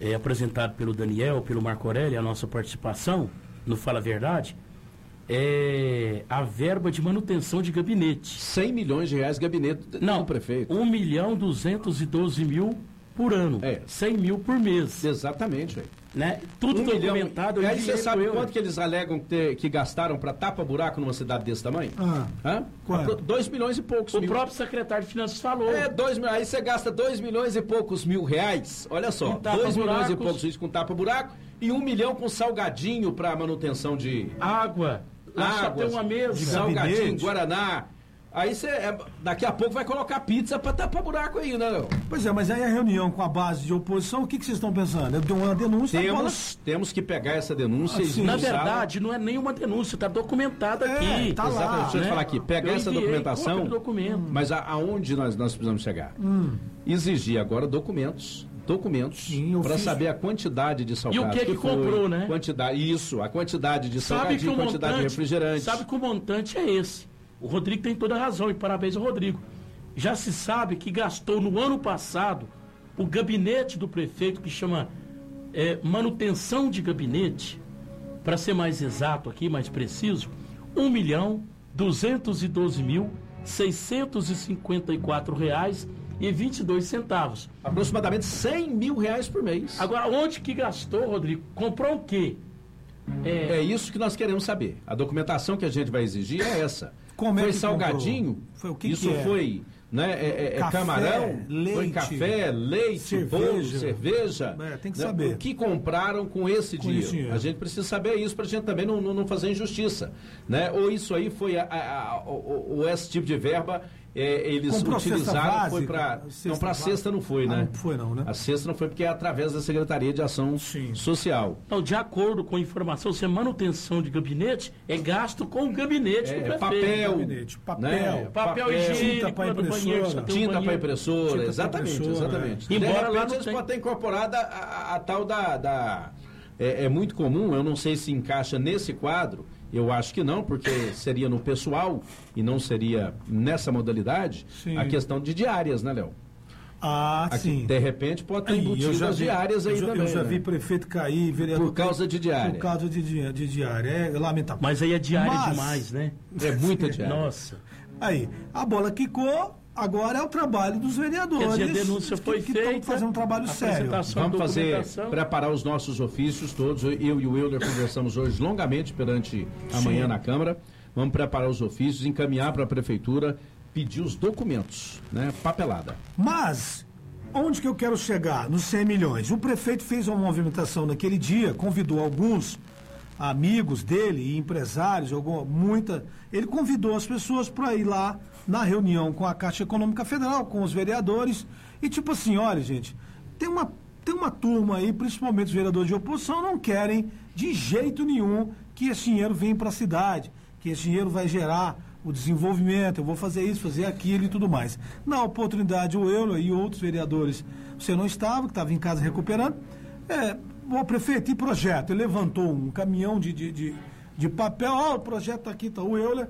B: é, apresentado pelo Daniel, pelo Marco Aurélio, a nossa participação no Fala a Verdade, é a verba de manutenção de gabinete.
H: 100 milhões de reais gabinete
B: Não,
H: do prefeito.
B: 1 milhão 212 mil por ano.
H: É.
B: 100 mil por mês.
H: Exatamente, velho.
B: Né? Tudo
H: Um milhão.
B: documentado. eu
H: E aí você sabe
B: Euler.
H: quanto que eles alegam ter- que gastaram para tapa-buraco numa cidade desse tamanho?
A: Ah,
H: Hã?
A: Quanto?
H: 2 milhões e poucos
B: O
H: mil.
B: próprio secretário de Finanças falou.
H: É, dois mil, aí você gasta 2 milhões e poucos mil reais. Olha só,
B: Com tapa
H: 2 milhões e poucos com tapa-buraco e um milhão com salgadinho para manutenção de
B: Água. Lá só tem uma mesa.
H: de salgadinho, guaraná. Aí você, é, daqui a pouco vai colocar pizza para tapar buraco aí, né, Léo?
A: Pois é, mas aí a reunião com a base de oposição, o que, que vocês estão pensando? Eu dei uma denúncia bola-
H: Temos, temos que pegar essa denúncia
A: Assim,
H: e
B: Na verdade, não é nenhuma denúncia, está documentado
A: É,
B: aqui.
A: tá lá.
H: Exatamente. Deixa eu te
B: né?
H: falar aqui. Pegar
B: Eu
H: essa documentação.
B: documento.
H: Mas a- aonde nós, nós precisamos chegar? Exigir agora documentos. Documentos para
A: fiz-
H: saber a quantidade de salgado.
B: E o que que
H: foi,
B: comprou, né?
H: Quantidade, isso, a quantidade de
B: Sabe que
H: salgadinho, quantidade de refrigerante.
B: sabe que o montante é esse. O Rodrigo tem toda a razão e parabéns ao Rodrigo. Já se sabe que gastou no ano passado o gabinete do prefeito, que chama é, manutenção de gabinete, para ser mais exato aqui, mais preciso, 1 milhão 212 mil 654 reais e 22 centavos.
H: Aproximadamente 100 mil reais por mês.
B: Agora, onde que gastou, Rodrigo? Comprou o quê?
H: É, isso que nós queremos saber. A documentação que a gente vai exigir é essa.
A: Como é
H: foi
A: que
H: salgadinho?
A: comprou? Foi o que
H: Isso
A: que é?
H: foi né, é, é- é
A: Café,
H: camarão? foi
A: leite,
H: café, leite,
A: cerveja.
H: bolo, cerveja.
A: É, tem que
H: né?
A: saber.
H: O que compraram com esse
A: Com
H: dinheiro?
A: dinheiro.
H: A gente precisa saber isso para a gente também não, não, não fazer injustiça. Né? Ou isso aí foi a, a- a- o, o- esse tipo de verba. É, eles
A: Comprou cesta
H: utilizaram, foi para. Não, para sexta não foi,
A: Ah,
H: né?
A: não foi não, né?
H: A sexta não foi porque é através da Secretaria de Ação
A: Sim.
H: Social.
B: Então, de acordo com a informação, se é manutenção de gabinete, é gasto com o gabinete do
H: É,
B: prefeito.
H: papel,
A: Gabinete, papel,
H: né?
B: Papel higiênico,
A: tinta
B: do banheiro,
A: impressora.
B: um
H: Tinta para impressora, exatamente,
A: impressora,
H: exatamente.
B: é. Embora
H: de
B: lá não
H: eles
B: tem.
H: podem ter incorporado a, a- a tal da. da- é, é muito comum, eu não sei se encaixa nesse quadro, eu acho que não, porque seria no pessoal e não seria nessa modalidade,
A: Sim.
H: a questão de diárias, né, Léo?
A: Ah,
H: Aqui,
A: sim.
H: De repente pode ter
A: Aí,
H: embutido as
A: vi-
H: diárias aí
A: eu já,
H: também.
A: Eu já
H: né?
A: vi prefeito cair, vereador.
H: Por causa de diária.
A: Por causa de, di- de diária. É lamentável.
B: Mas aí é diária
A: Mas-
B: demais, né?
H: É muita diária. <laughs>
B: Nossa.
A: Aí, a bola quicou, agora é o trabalho dos vereadores.
B: Quer dizer, a denúncia
A: que-
B: foi
A: que estão
B: feita.
A: fazendo um trabalho sério.
H: Vamos fazer, preparar os nossos ofícios todos. Eu e o Euler conversamos hoje longamente perante amanhã
A: Sim.
H: na Câmara. Vamos preparar os ofícios, encaminhar para a Prefeitura, pedir os documentos, né? Papelada.
A: Mas, onde que eu quero chegar? Nos 100 milhões. O prefeito fez uma movimentação naquele dia, convidou alguns amigos dele e empresários, alguma, muita. Ele convidou as pessoas para ir lá na reunião com a Caixa Econômica Federal, com os vereadores. E tipo assim, olha, gente, tem uma, tem uma turma aí, principalmente os vereadores de oposição, não querem de jeito nenhum que esse dinheiro venha para a cidade, que esse dinheiro vai gerar o desenvolvimento, eu vou fazer isso, fazer aquilo e tudo mais. Na oportunidade, o Euler e outros vereadores, você não estava, que estava em casa recuperando, é, o prefeito, e projeto? Ele levantou um caminhão de, de, de, de papel, ó, o projeto aqui está, o Euler,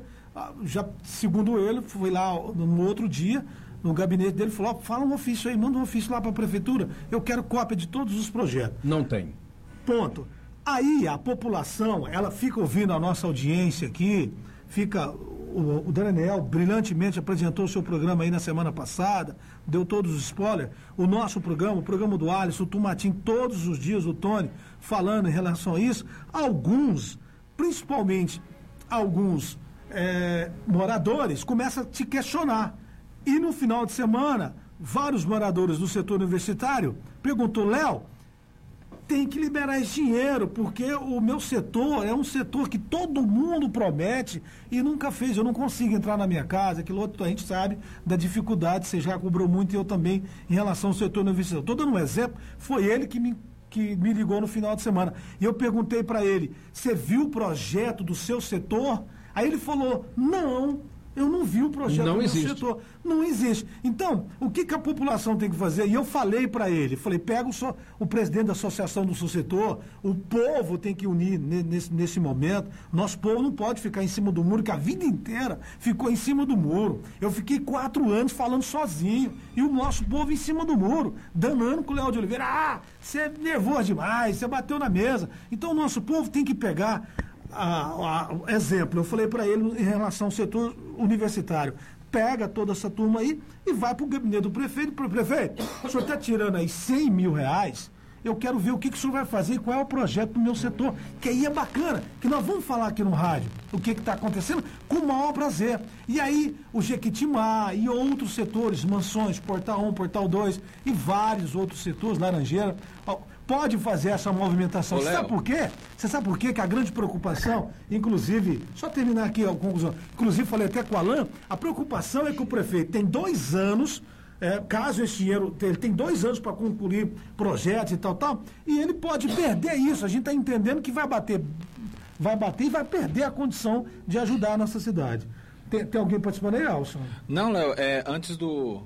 A: já, segundo o Euler, foi lá no outro dia, no gabinete dele, falou, fala um ofício aí, manda um ofício lá para a prefeitura, eu quero cópia de todos os projetos.
H: Não tem.
A: Ponto. Aí a população, ela fica ouvindo a nossa audiência aqui, fica. O, o Daniel brilhantemente apresentou o seu programa aí na semana passada, deu todos os spoilers. O nosso programa, o programa do Alisson, o Tumatim, todos os dias, o Tony, falando em relação a isso. Alguns, principalmente alguns eh, moradores, começam a te questionar. E no final de semana, vários moradores do setor universitário perguntou, Léo, tem que liberar esse dinheiro, porque o meu setor é um setor que todo mundo promete e nunca fez. Eu não consigo entrar na minha casa, aquilo outro a gente sabe da dificuldade, você já cobrou muito e eu também em relação ao setor universitário. Estou dando um exemplo, foi ele que me, que me ligou no final de semana. E eu perguntei para ele: você viu o projeto do seu setor? Aí ele falou: não. Eu não vi o projeto
H: Não
A: do
H: existe.
A: setor. Não existe. Então, o que, que a população tem que fazer? E eu falei para ele, falei, pega o, so- o presidente da associação do seu setor, o povo tem que unir ne- nesse, nesse momento. Nosso povo não pode ficar em cima do muro, que a vida inteira ficou em cima do muro. Eu fiquei quatro anos falando sozinho. E o nosso povo em cima do muro, danando com o Léo de Oliveira. Ah, você é nervoso demais, você bateu na mesa. Então o nosso povo tem que pegar a- a- exemplo, eu falei para ele em relação ao setor universitário. Pega toda essa turma aí e vai para o gabinete do prefeito. Pro prefeito, o senhor está tirando aí 100 mil reais. Eu quero ver o que, que o senhor vai fazer e qual é o projeto do meu setor. Que aí é bacana, que nós vamos falar aqui no rádio o que está acontecendo com o maior prazer. E aí, o Jequitimá e outros setores, mansões, Portal 1, Portal 2 e vários outros setores, Laranjeira, pode fazer essa movimentação.
C: Ô,
A: Você sabe por quê? Você sabe por quê? Que a grande preocupação, inclusive, só terminar aqui a conclusão, inclusive falei até com o Alain, a preocupação é que o prefeito tem dois anos, é, caso esse dinheiro, ele tem dois anos para concluir projetos e tal, tal, e ele pode perder isso. A gente está entendendo que vai bater, vai bater e vai perder a condição de ajudar a nossa cidade. Tem, tem alguém participando aí, Alson?
C: Não, Léo, é, antes do,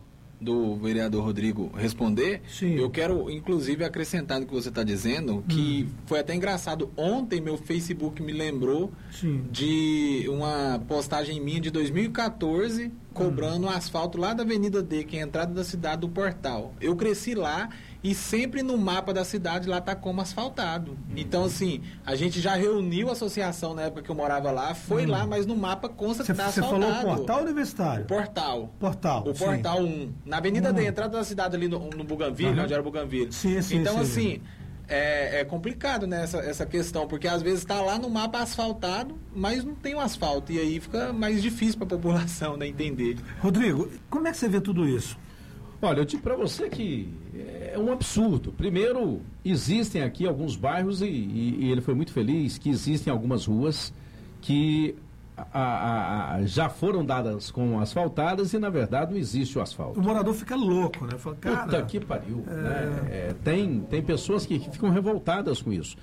C: do vereador Rodrigo responder,
A: Sim.
C: eu quero, inclusive, acrescentar no que você está dizendo, que
A: Hum.
C: foi até engraçado. Ontem, meu Facebook me lembrou
A: Sim.
C: de uma postagem minha de 2014 cobrando
A: Hum.
C: um asfalto lá da Avenida D, que é a entrada da cidade do Portal. Eu cresci lá e sempre no mapa da cidade lá tá como asfaltado. Então, assim, a gente já reuniu a associação na época que eu morava lá, foi lá, mas no mapa consta
A: Você
C: que tá
A: você
C: asfaltado.
A: falou portal universitário?
C: Portal.
A: Portal.
C: O
A: sim.
C: Portal 1. Na Avenida
A: Hum.
C: D, entrada da cidade ali no, no Buganville, onde era o Buganville.
A: Sim, sim,
C: então,
A: sim.
C: assim, é, é complicado né, essa, essa questão, porque às vezes está lá no mapa asfaltado, mas não tem o asfalto. E aí fica mais difícil para a população né, entender.
A: Rodrigo, como é que você vê tudo isso?
H: Olha, eu digo para você que é um absurdo. Primeiro, existem aqui alguns bairros, e, e- e ele foi muito feliz, que existem algumas ruas que a- a- a- já foram dadas como asfaltadas e, na verdade, não existe o asfalto.
A: O morador fica louco, né? Fala, cara,
H: Puta que pariu. né? É, tem, tem pessoas que ficam revoltadas com isso.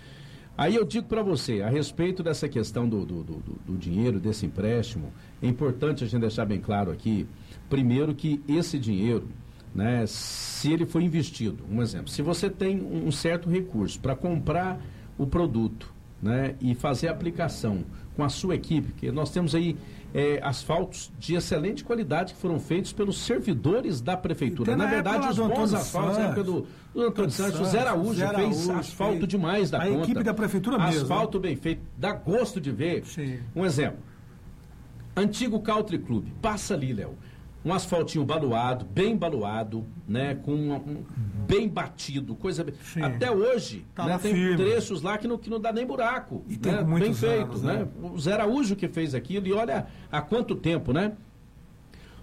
H: Aí eu digo para você, a respeito dessa questão do, do- do- do dinheiro, desse empréstimo, é importante a gente deixar bem claro aqui, primeiro que esse dinheiro, né, se ele for investido, um exemplo, se você tem um certo recurso para comprar o produto né, e fazer a aplicação com a sua equipe, que nós temos aí é, asfaltos de excelente qualidade que foram feitos pelos servidores da prefeitura. Na
A: na
H: verdade, os bons asfaltos, na época do, do Antônio Santos, o Zé Araújo fez
A: Araújo
H: asfalto
A: fez.
H: demais da
A: A
H: conta.
A: equipe da prefeitura mesmo,
H: Asfalto bem feito, dá gosto de ver.
A: Sim.
H: Um exemplo. Antigo Country Club, passa ali, Léo. Um asfaltinho baluado, bem baluado, né? Com um, um- bem batido, coisa bem-. Até hoje,
A: Tá
H: né, tem
A: firme.
H: trechos lá que não, que não dá nem buraco.
A: E
H: né? bem feito,
A: anos,
H: né?
A: né?
H: O Zé Araújo que fez aquilo, e olha há quanto tempo, né?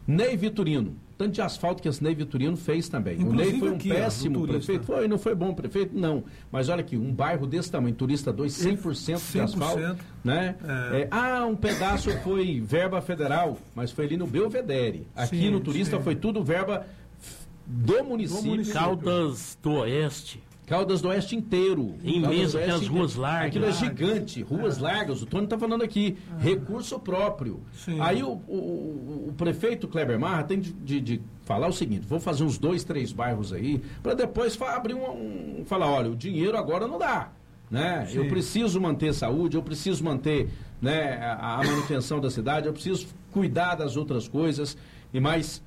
H: Ney Vitorino. Tanto de asfalto que esse Ney Vitorino fez também. o
A: Inclusive
H: Ney foi um
A: aqui,
H: péssimo
A: do
H: prefeito. Foi, não foi bom prefeito? Não. Mas olha aqui, um bairro desse tamanho, turista 2, 100%, de
A: 100%,
H: asfalto. Né?
A: é.
H: É, ah, um pedaço foi verba federal, mas foi ali no Belvedere. Aqui
A: Sim,
H: no turista
A: sim.
H: foi tudo verba do município.
A: município.
B: Caldas do Oeste.
H: Caldas do Oeste inteiro.
B: Imenso, aquelas ruas largas.
H: Aquilo é gigante, ruas largas. O Tony está falando aqui, recurso próprio.
A: Sim.
H: Aí o, o- o- prefeito Kleber Marra tem de, de- de falar o seguinte: vou fazer uns dois, três bairros aí, para depois abrir um, um- falar, olha, o dinheiro agora não dá. Né?
A: Sim.
H: Eu preciso manter saúde, eu preciso manter né, a, a manutenção da cidade, eu preciso cuidar das outras coisas. E mais,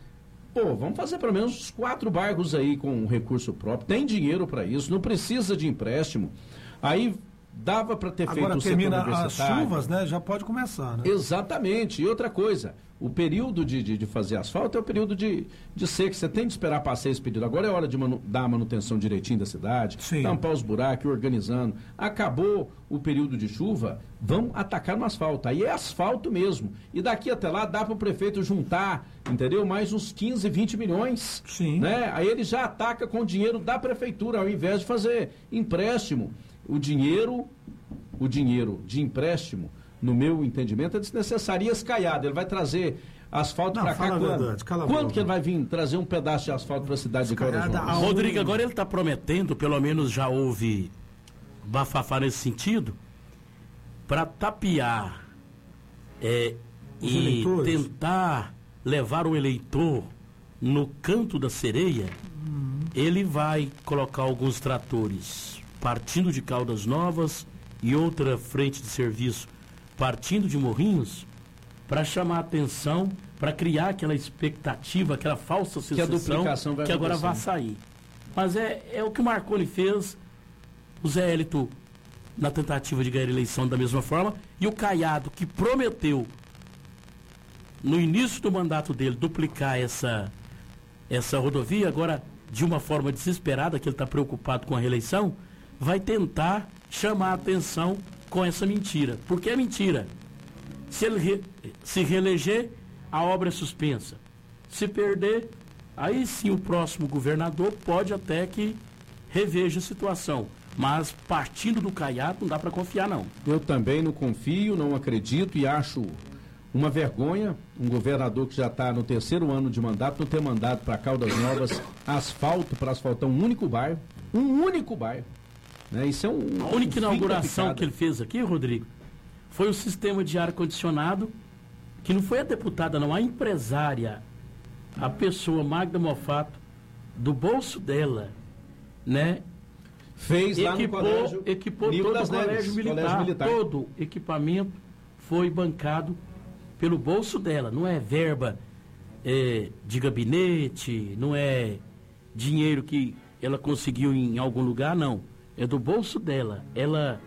H: Pô, vamos fazer pelo menos uns quatro bairros aí com um recurso próprio. Tem dinheiro para isso, não precisa de empréstimo. Aí dava para ter feito
A: Agora
H: o setor
A: termina as chuvas, né? Já pode começar, né?
H: Exatamente. E outra coisa, o período de, de, de fazer asfalto é o período de, de seca. Você tem de esperar passar esse período. Agora é hora de manu- dar a manutenção direitinho da cidade,
A: Sim.
H: tampar os buracos, organizando. Acabou o período de chuva, vamos atacar no asfalto. Aí é asfalto mesmo. E daqui até lá dá para o prefeito juntar, entendeu? Mais uns 15, 20 milhões.
A: Sim.
H: Né? Aí ele já ataca com o dinheiro da prefeitura, ao invés de fazer empréstimo. O dinheiro, o dinheiro de empréstimo, no meu entendimento, é desnecessário. E esse caiado, ele vai trazer asfalto para cá quando?
A: verdade,
H: quando
A: boca.
H: que ele vai vir trazer um pedaço de asfalto para a cidade de Caldas
A: Caiada,
H: Novas?
A: aonde?
B: Rodrigo, agora ele está prometendo, pelo menos já houve bafafá nesse sentido, para tapear é, e
A: eleitores?
B: tentar levar o eleitor no canto da sereia, ele vai colocar alguns tratores partindo de Caldas Novas e outra frente de serviço partindo de Morrinhos para chamar a atenção, para criar aquela expectativa, aquela falsa
H: Que
B: sensação
H: vai
B: que agora vai sair. Mas é, é o que o Marconi fez, o Zé Hélito na tentativa de ganhar a eleição da mesma forma, e o Caiado, que prometeu no início do mandato dele duplicar essa, essa rodovia, agora de uma forma desesperada, que ele está preocupado com a reeleição, vai tentar chamar a atenção com essa mentira. Porque é mentira. Se ele re- se reeleger, a obra é suspensa. Se perder, aí sim o próximo governador pode até que reveja a situação. Mas partindo do Caiado não dá para confiar não.
H: Eu também não confio, não acredito e acho uma vergonha um governador que já está no terceiro ano de mandato não ter mandado para Caldas Novas asfalto para asfaltar um único bairro. Um único bairro. Né? Isso é um.
B: A única
H: um
B: inauguração que ele fez aqui, Rodrigo, foi o sistema de ar-condicionado, que não foi a deputada, não, a empresária a pessoa Magda Mofato, do bolso dela, né?
H: Fez lá no
B: equipou,
H: colégio.
B: equipou todo o
H: Neves,
B: colégio militar,
H: colégio militar.
B: Todo o equipamento foi bancado pelo bolso dela. Não é verba é, de gabinete, não é dinheiro que ela conseguiu em algum lugar, não. É do bolso dela. Ela,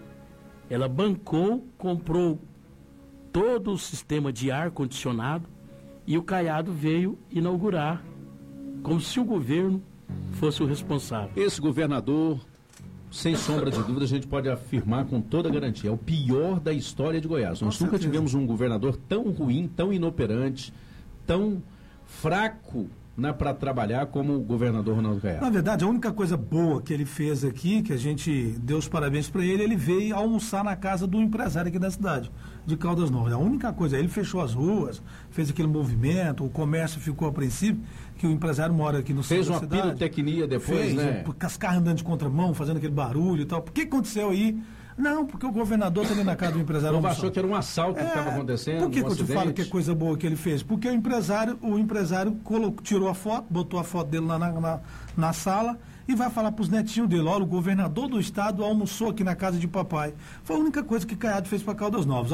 B: ela bancou, comprou todo o sistema de ar condicionado e o Caiado veio inaugurar, como se o governo fosse o responsável.
H: Esse governador, sem sombra de dúvida, a gente pode afirmar com toda garantia, é o pior da história de Goiás. Nós nunca tivemos um governador tão ruim, tão inoperante, tão fraco né, para trabalhar como o governador Ronaldo
A: Na
H: Caiado.
A: verdade, a única coisa boa que ele fez aqui, que a gente deu os parabéns para ele, ele veio almoçar na casa do empresário aqui da cidade, de Caldas Novas. A única coisa, ele fechou as ruas, fez aquele movimento, o comércio ficou a princípio, que o empresário mora aqui no
H: Fez
A: centro
H: uma
A: da cidade.
H: pirotecnia depois,
A: fez,
H: né?
A: Com as carros andando de contramão, fazendo aquele barulho e tal. Por que aconteceu aí? Não, porque o governador está ali na casa do empresário.
H: O povo
A: almoçando.
H: achou que era um assalto que
A: É,
H: estava acontecendo,
A: Por que,
H: um
A: que eu te falo que é coisa boa que ele fez? Porque o empresário, o empresário colocou, tirou a foto, botou a foto dele lá na, na, na sala e vai falar para os netinhos dele, olha, o governador do estado almoçou aqui na casa de papai. Foi a única coisa que Caiado fez para Caldas Novas.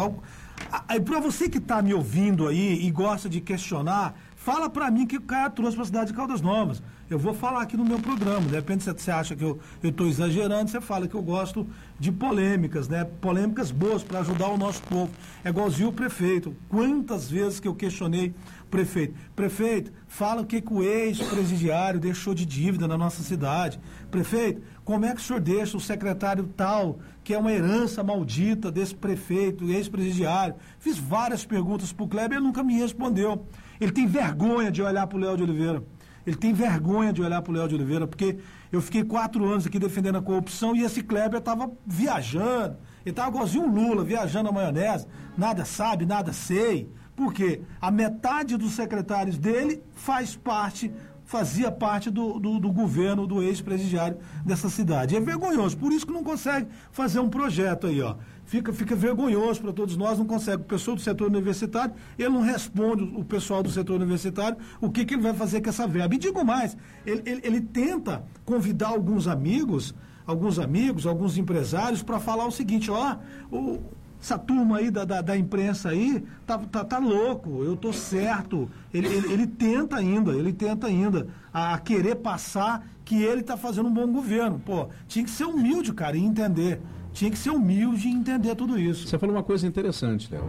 A: Aí para você que está me ouvindo aí e gosta de questionar, fala para mim que o Caiado trouxe para a cidade de Caldas Novas. Eu vou falar aqui no meu programa. De repente você- acha que eu estou exagerando, você fala que eu gosto de polêmicas, né? Polêmicas boas para ajudar o nosso povo. É igualzinho o prefeito. Quantas vezes que eu questionei o prefeito? Prefeito, fala o que, que o ex-presidiário deixou de dívida na nossa cidade. Prefeito, como é que o senhor deixa o secretário tal, que é uma herança maldita desse prefeito, ex-presidiário? Fiz várias perguntas para o Kleber e ele nunca me respondeu. Ele tem vergonha de olhar para o Léo de Oliveira. Ele tem vergonha de olhar para o Léo de Oliveira, porque eu fiquei quatro anos aqui defendendo a corrupção e esse Kleber estava viajando. Ele estava igualzinho o Lula, viajando na maionese. Nada sabe, nada sei. Por quê? A metade dos secretários dele faz parte, fazia parte do, do, do governo do ex-presidiário dessa cidade. É vergonhoso, por isso que não consegue fazer um projeto aí, ó. Fica, fica vergonhoso para todos nós, não consegue. O pessoal do setor universitário, ele não responde, o pessoal do setor universitário, o que, que ele vai fazer com essa verba. E digo mais, ele, ele, ele tenta convidar alguns amigos, alguns amigos, alguns empresários, para falar o seguinte, ó, o, essa turma aí da, da, da imprensa aí tá, tá, tá louco, eu tô certo. Ele, ele, ele tenta ainda, ele tenta ainda a querer passar que ele tá fazendo um bom governo. Pô, tinha que ser humilde, cara, e entender. Tinha que ser humilde e entender tudo isso.
H: Você falou uma coisa interessante, Léo.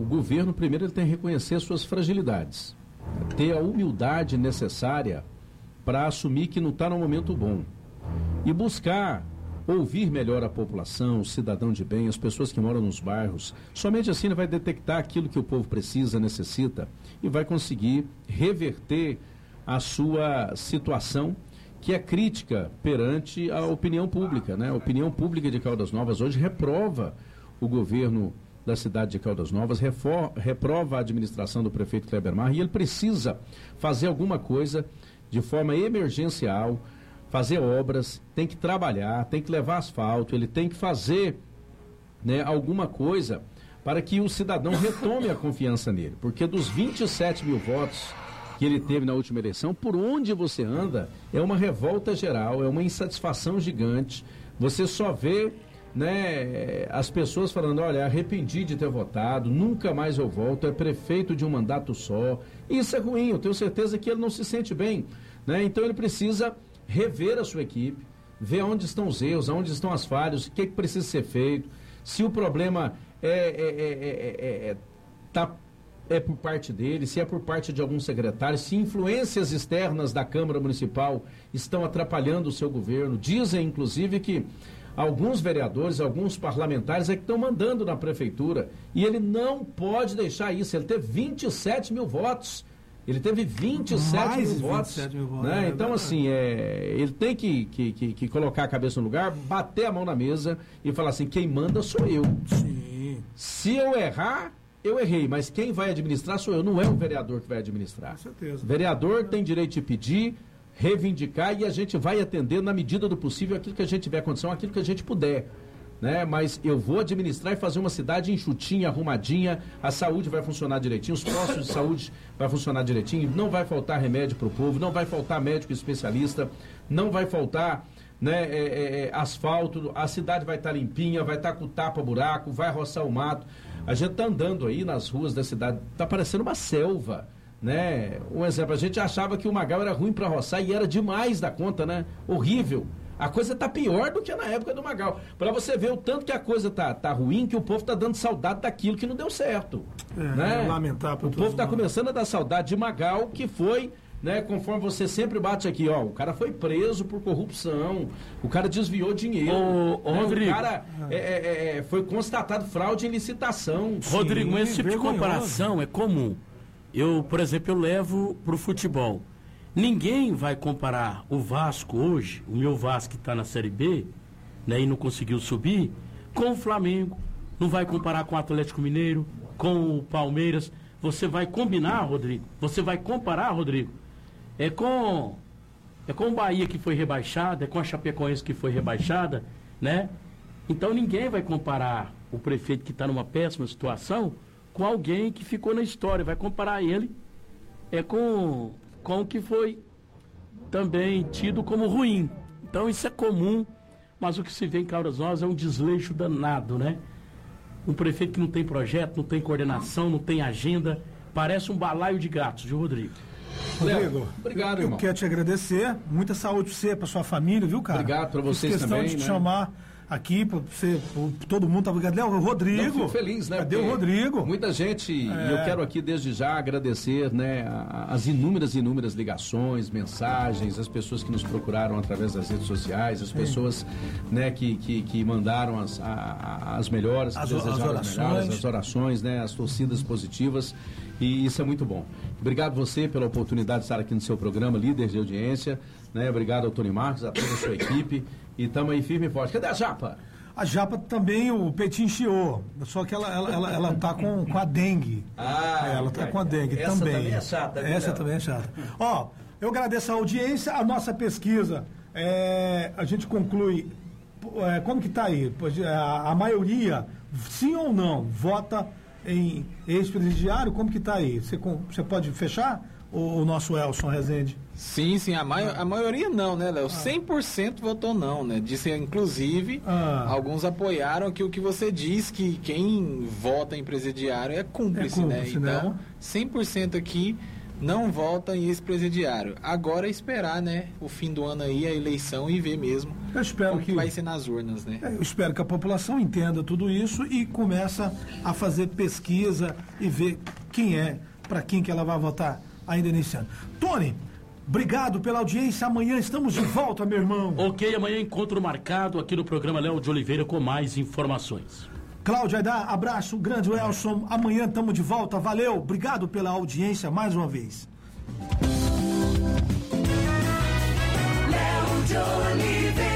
H: O governo, primeiro, ele tem que reconhecer suas fragilidades. Ter a humildade necessária para assumir que não está num momento bom. E buscar ouvir melhor a população, o cidadão de bem, as pessoas que moram nos bairros. Somente assim ele vai detectar aquilo que o povo precisa, necessita e vai conseguir reverter a sua situação que é crítica perante a opinião pública, né? A opinião pública de Caldas Novas hoje reprova o governo da cidade de Caldas Novas, refor- reprova a administração do prefeito Kleber Mar e ele precisa fazer alguma coisa de forma emergencial, fazer obras, tem que trabalhar, tem que levar asfalto, ele tem que fazer né, alguma coisa para que o cidadão retome a confiança nele. Porque dos 27 mil votos que ele teve na última eleição, por onde você anda, é uma revolta geral, é uma insatisfação gigante. Você só vê né, as pessoas falando, olha, arrependi de ter votado, nunca mais eu volto, é prefeito de um mandato só. Isso é ruim, eu tenho certeza que ele não se sente bem. Né? Então ele precisa rever a sua equipe, ver onde estão os erros, onde estão as falhas, o que, que precisa ser feito, se o problema é, é, é, é, é, tá, é por parte dele, se é por parte de algum secretário, se influências externas da Câmara Municipal estão atrapalhando o seu governo. Dizem, inclusive, que alguns vereadores, alguns parlamentares é que estão mandando na prefeitura. E ele não pode deixar isso. Ele teve 27 mil votos. Ele teve 27
A: Mais
H: mil
A: de
H: votos.
A: 27 mil votos,
H: né?
A: é
H: então, assim, é, ele tem que, que, que, que colocar a cabeça no lugar, bater a mão na mesa e falar assim: quem manda sou eu.
A: Sim,
H: Se eu errar, eu errei, mas quem vai administrar sou eu, não é o vereador que vai administrar.
A: com certeza.
H: O vereador tem direito de pedir, reivindicar e a gente vai atender na medida do possível aquilo que a gente tiver condição, aquilo que a gente puder. né? Mas eu vou administrar e fazer uma cidade enxutinha, arrumadinha, a saúde vai funcionar direitinho, os postos de saúde vai funcionar direitinho, não vai faltar remédio para o povo, não vai faltar médico especialista, não vai faltar né, é, é, é, asfalto, a cidade vai estar limpinha, vai estar com tapa-buraco, vai roçar o mato. A gente está andando aí nas ruas da cidade, está parecendo uma selva. Né? Um exemplo, a gente achava que o Magal era ruim para roçar e era demais da conta, né? Horrível. A coisa tá pior do que na época do Magal. Para você ver o tanto que a coisa tá, tá ruim, que o povo tá dando saudade daquilo que não deu certo.
A: É,
H: né?
A: lamentável pra
H: O povo tá
A: nós.
H: começando a dar saudade de Magal, que foi, né, conforme você sempre bate aqui, ó, o cara foi preso por corrupção, o cara desviou dinheiro.
B: Ô, ô,
H: né,
B: Rodrigo.
H: O cara é, é, é, foi constatado fraude em licitação.
B: Rodrigo,
A: Sim,
B: esse tipo de comparação é comum. Eu, por exemplo, eu levo pro futebol. Ninguém vai comparar o Vasco hoje, o meu Vasco que está na Série B, né, e não conseguiu subir, com o Flamengo. Não vai comparar com o Atlético Mineiro, com o Palmeiras. Você vai combinar, Rodrigo? Você vai comparar, Rodrigo? É com é com o Bahia que foi rebaixada, é com a Chapecoense que foi rebaixada, né? Então ninguém vai comparar o prefeito que está numa péssima situação com alguém que ficou na história. Vai comparar ele é com, com o que foi também tido como ruim. Então isso é comum, mas o que se vê em Caldas Novas é um desleixo danado, né? Um prefeito que não tem projeto, não tem coordenação, não tem agenda, parece um balaio de gatos, viu, Rodrigo?
A: Rodrigo,
H: obrigado,
A: eu
H: irmão.
A: quero te agradecer. Muita saúde pra você, pra sua família, viu, cara?
H: Obrigado pra
A: Fiz
H: vocês
A: questão
H: também,
A: de te
H: né?
A: chamar aqui você, todo mundo tava ligado. Léo, o Rodrigo.
H: Eu fico feliz, né?
A: Cadê o Rodrigo?
H: Muita gente, e
A: É.
H: eu quero aqui desde já agradecer, né, as inúmeras, inúmeras ligações, mensagens, as pessoas que nos procuraram através das redes sociais, as pessoas, né, que, que, que mandaram as, a- as melhores,
A: As- as
H: melhores,
A: orações.
H: as orações, né, as torcidas positivas, e isso é muito bom. Obrigado você pela oportunidade de estar aqui no seu programa, líder de audiência, né, obrigado ao Tony Marcos, a toda a sua equipe, e estamos aí firme e forte. Cadê a Japa?
A: A Japa também, o peitinho chiou. Só que ela, ela, ela, ela tá com, com a dengue.
H: Ah,
A: É, ela tá com a dengue
H: essa
A: também.
H: também é chata,
A: Essa
H: Léo?
A: também é chata. Ó, eu agradeço a audiência, a nossa pesquisa. é, a gente conclui. é, como que tá aí? É, A, a maioria, sim ou não, vota em ex-presidiário? Como que tá aí? Você, você pode fechar? O, o nosso Elson Rezende.
C: Sim, sim, a, mai- a maioria não, né, Léo? 100% votou não, né? Disse, inclusive,
A: Ah.
C: alguns apoiaram que o que você diz, que quem vota em presidiário é cúmplice,
A: É
C: né?
A: cúmplice,
C: Então,
A: né?
C: 100% aqui não vota em ex-presidiário. Agora é esperar, né, o fim do ano aí, a eleição e ver mesmo
A: Eu espero que.
C: que vai ser nas urnas, né?
A: É, Eu espero que a população entenda tudo isso e começa a fazer pesquisa e ver quem é, para quem que ela vai votar ainda nesse ano. Tony, obrigado pela audiência. Amanhã estamos de volta, meu irmão.
B: Ok, amanhã encontro marcado aqui no programa Léo de Oliveira com mais informações.
A: Cláudia Aidá, abraço, grande Elson. Amanhã estamos de volta. Valeu, obrigado pela audiência mais uma vez.
F: Léo de Oliveira.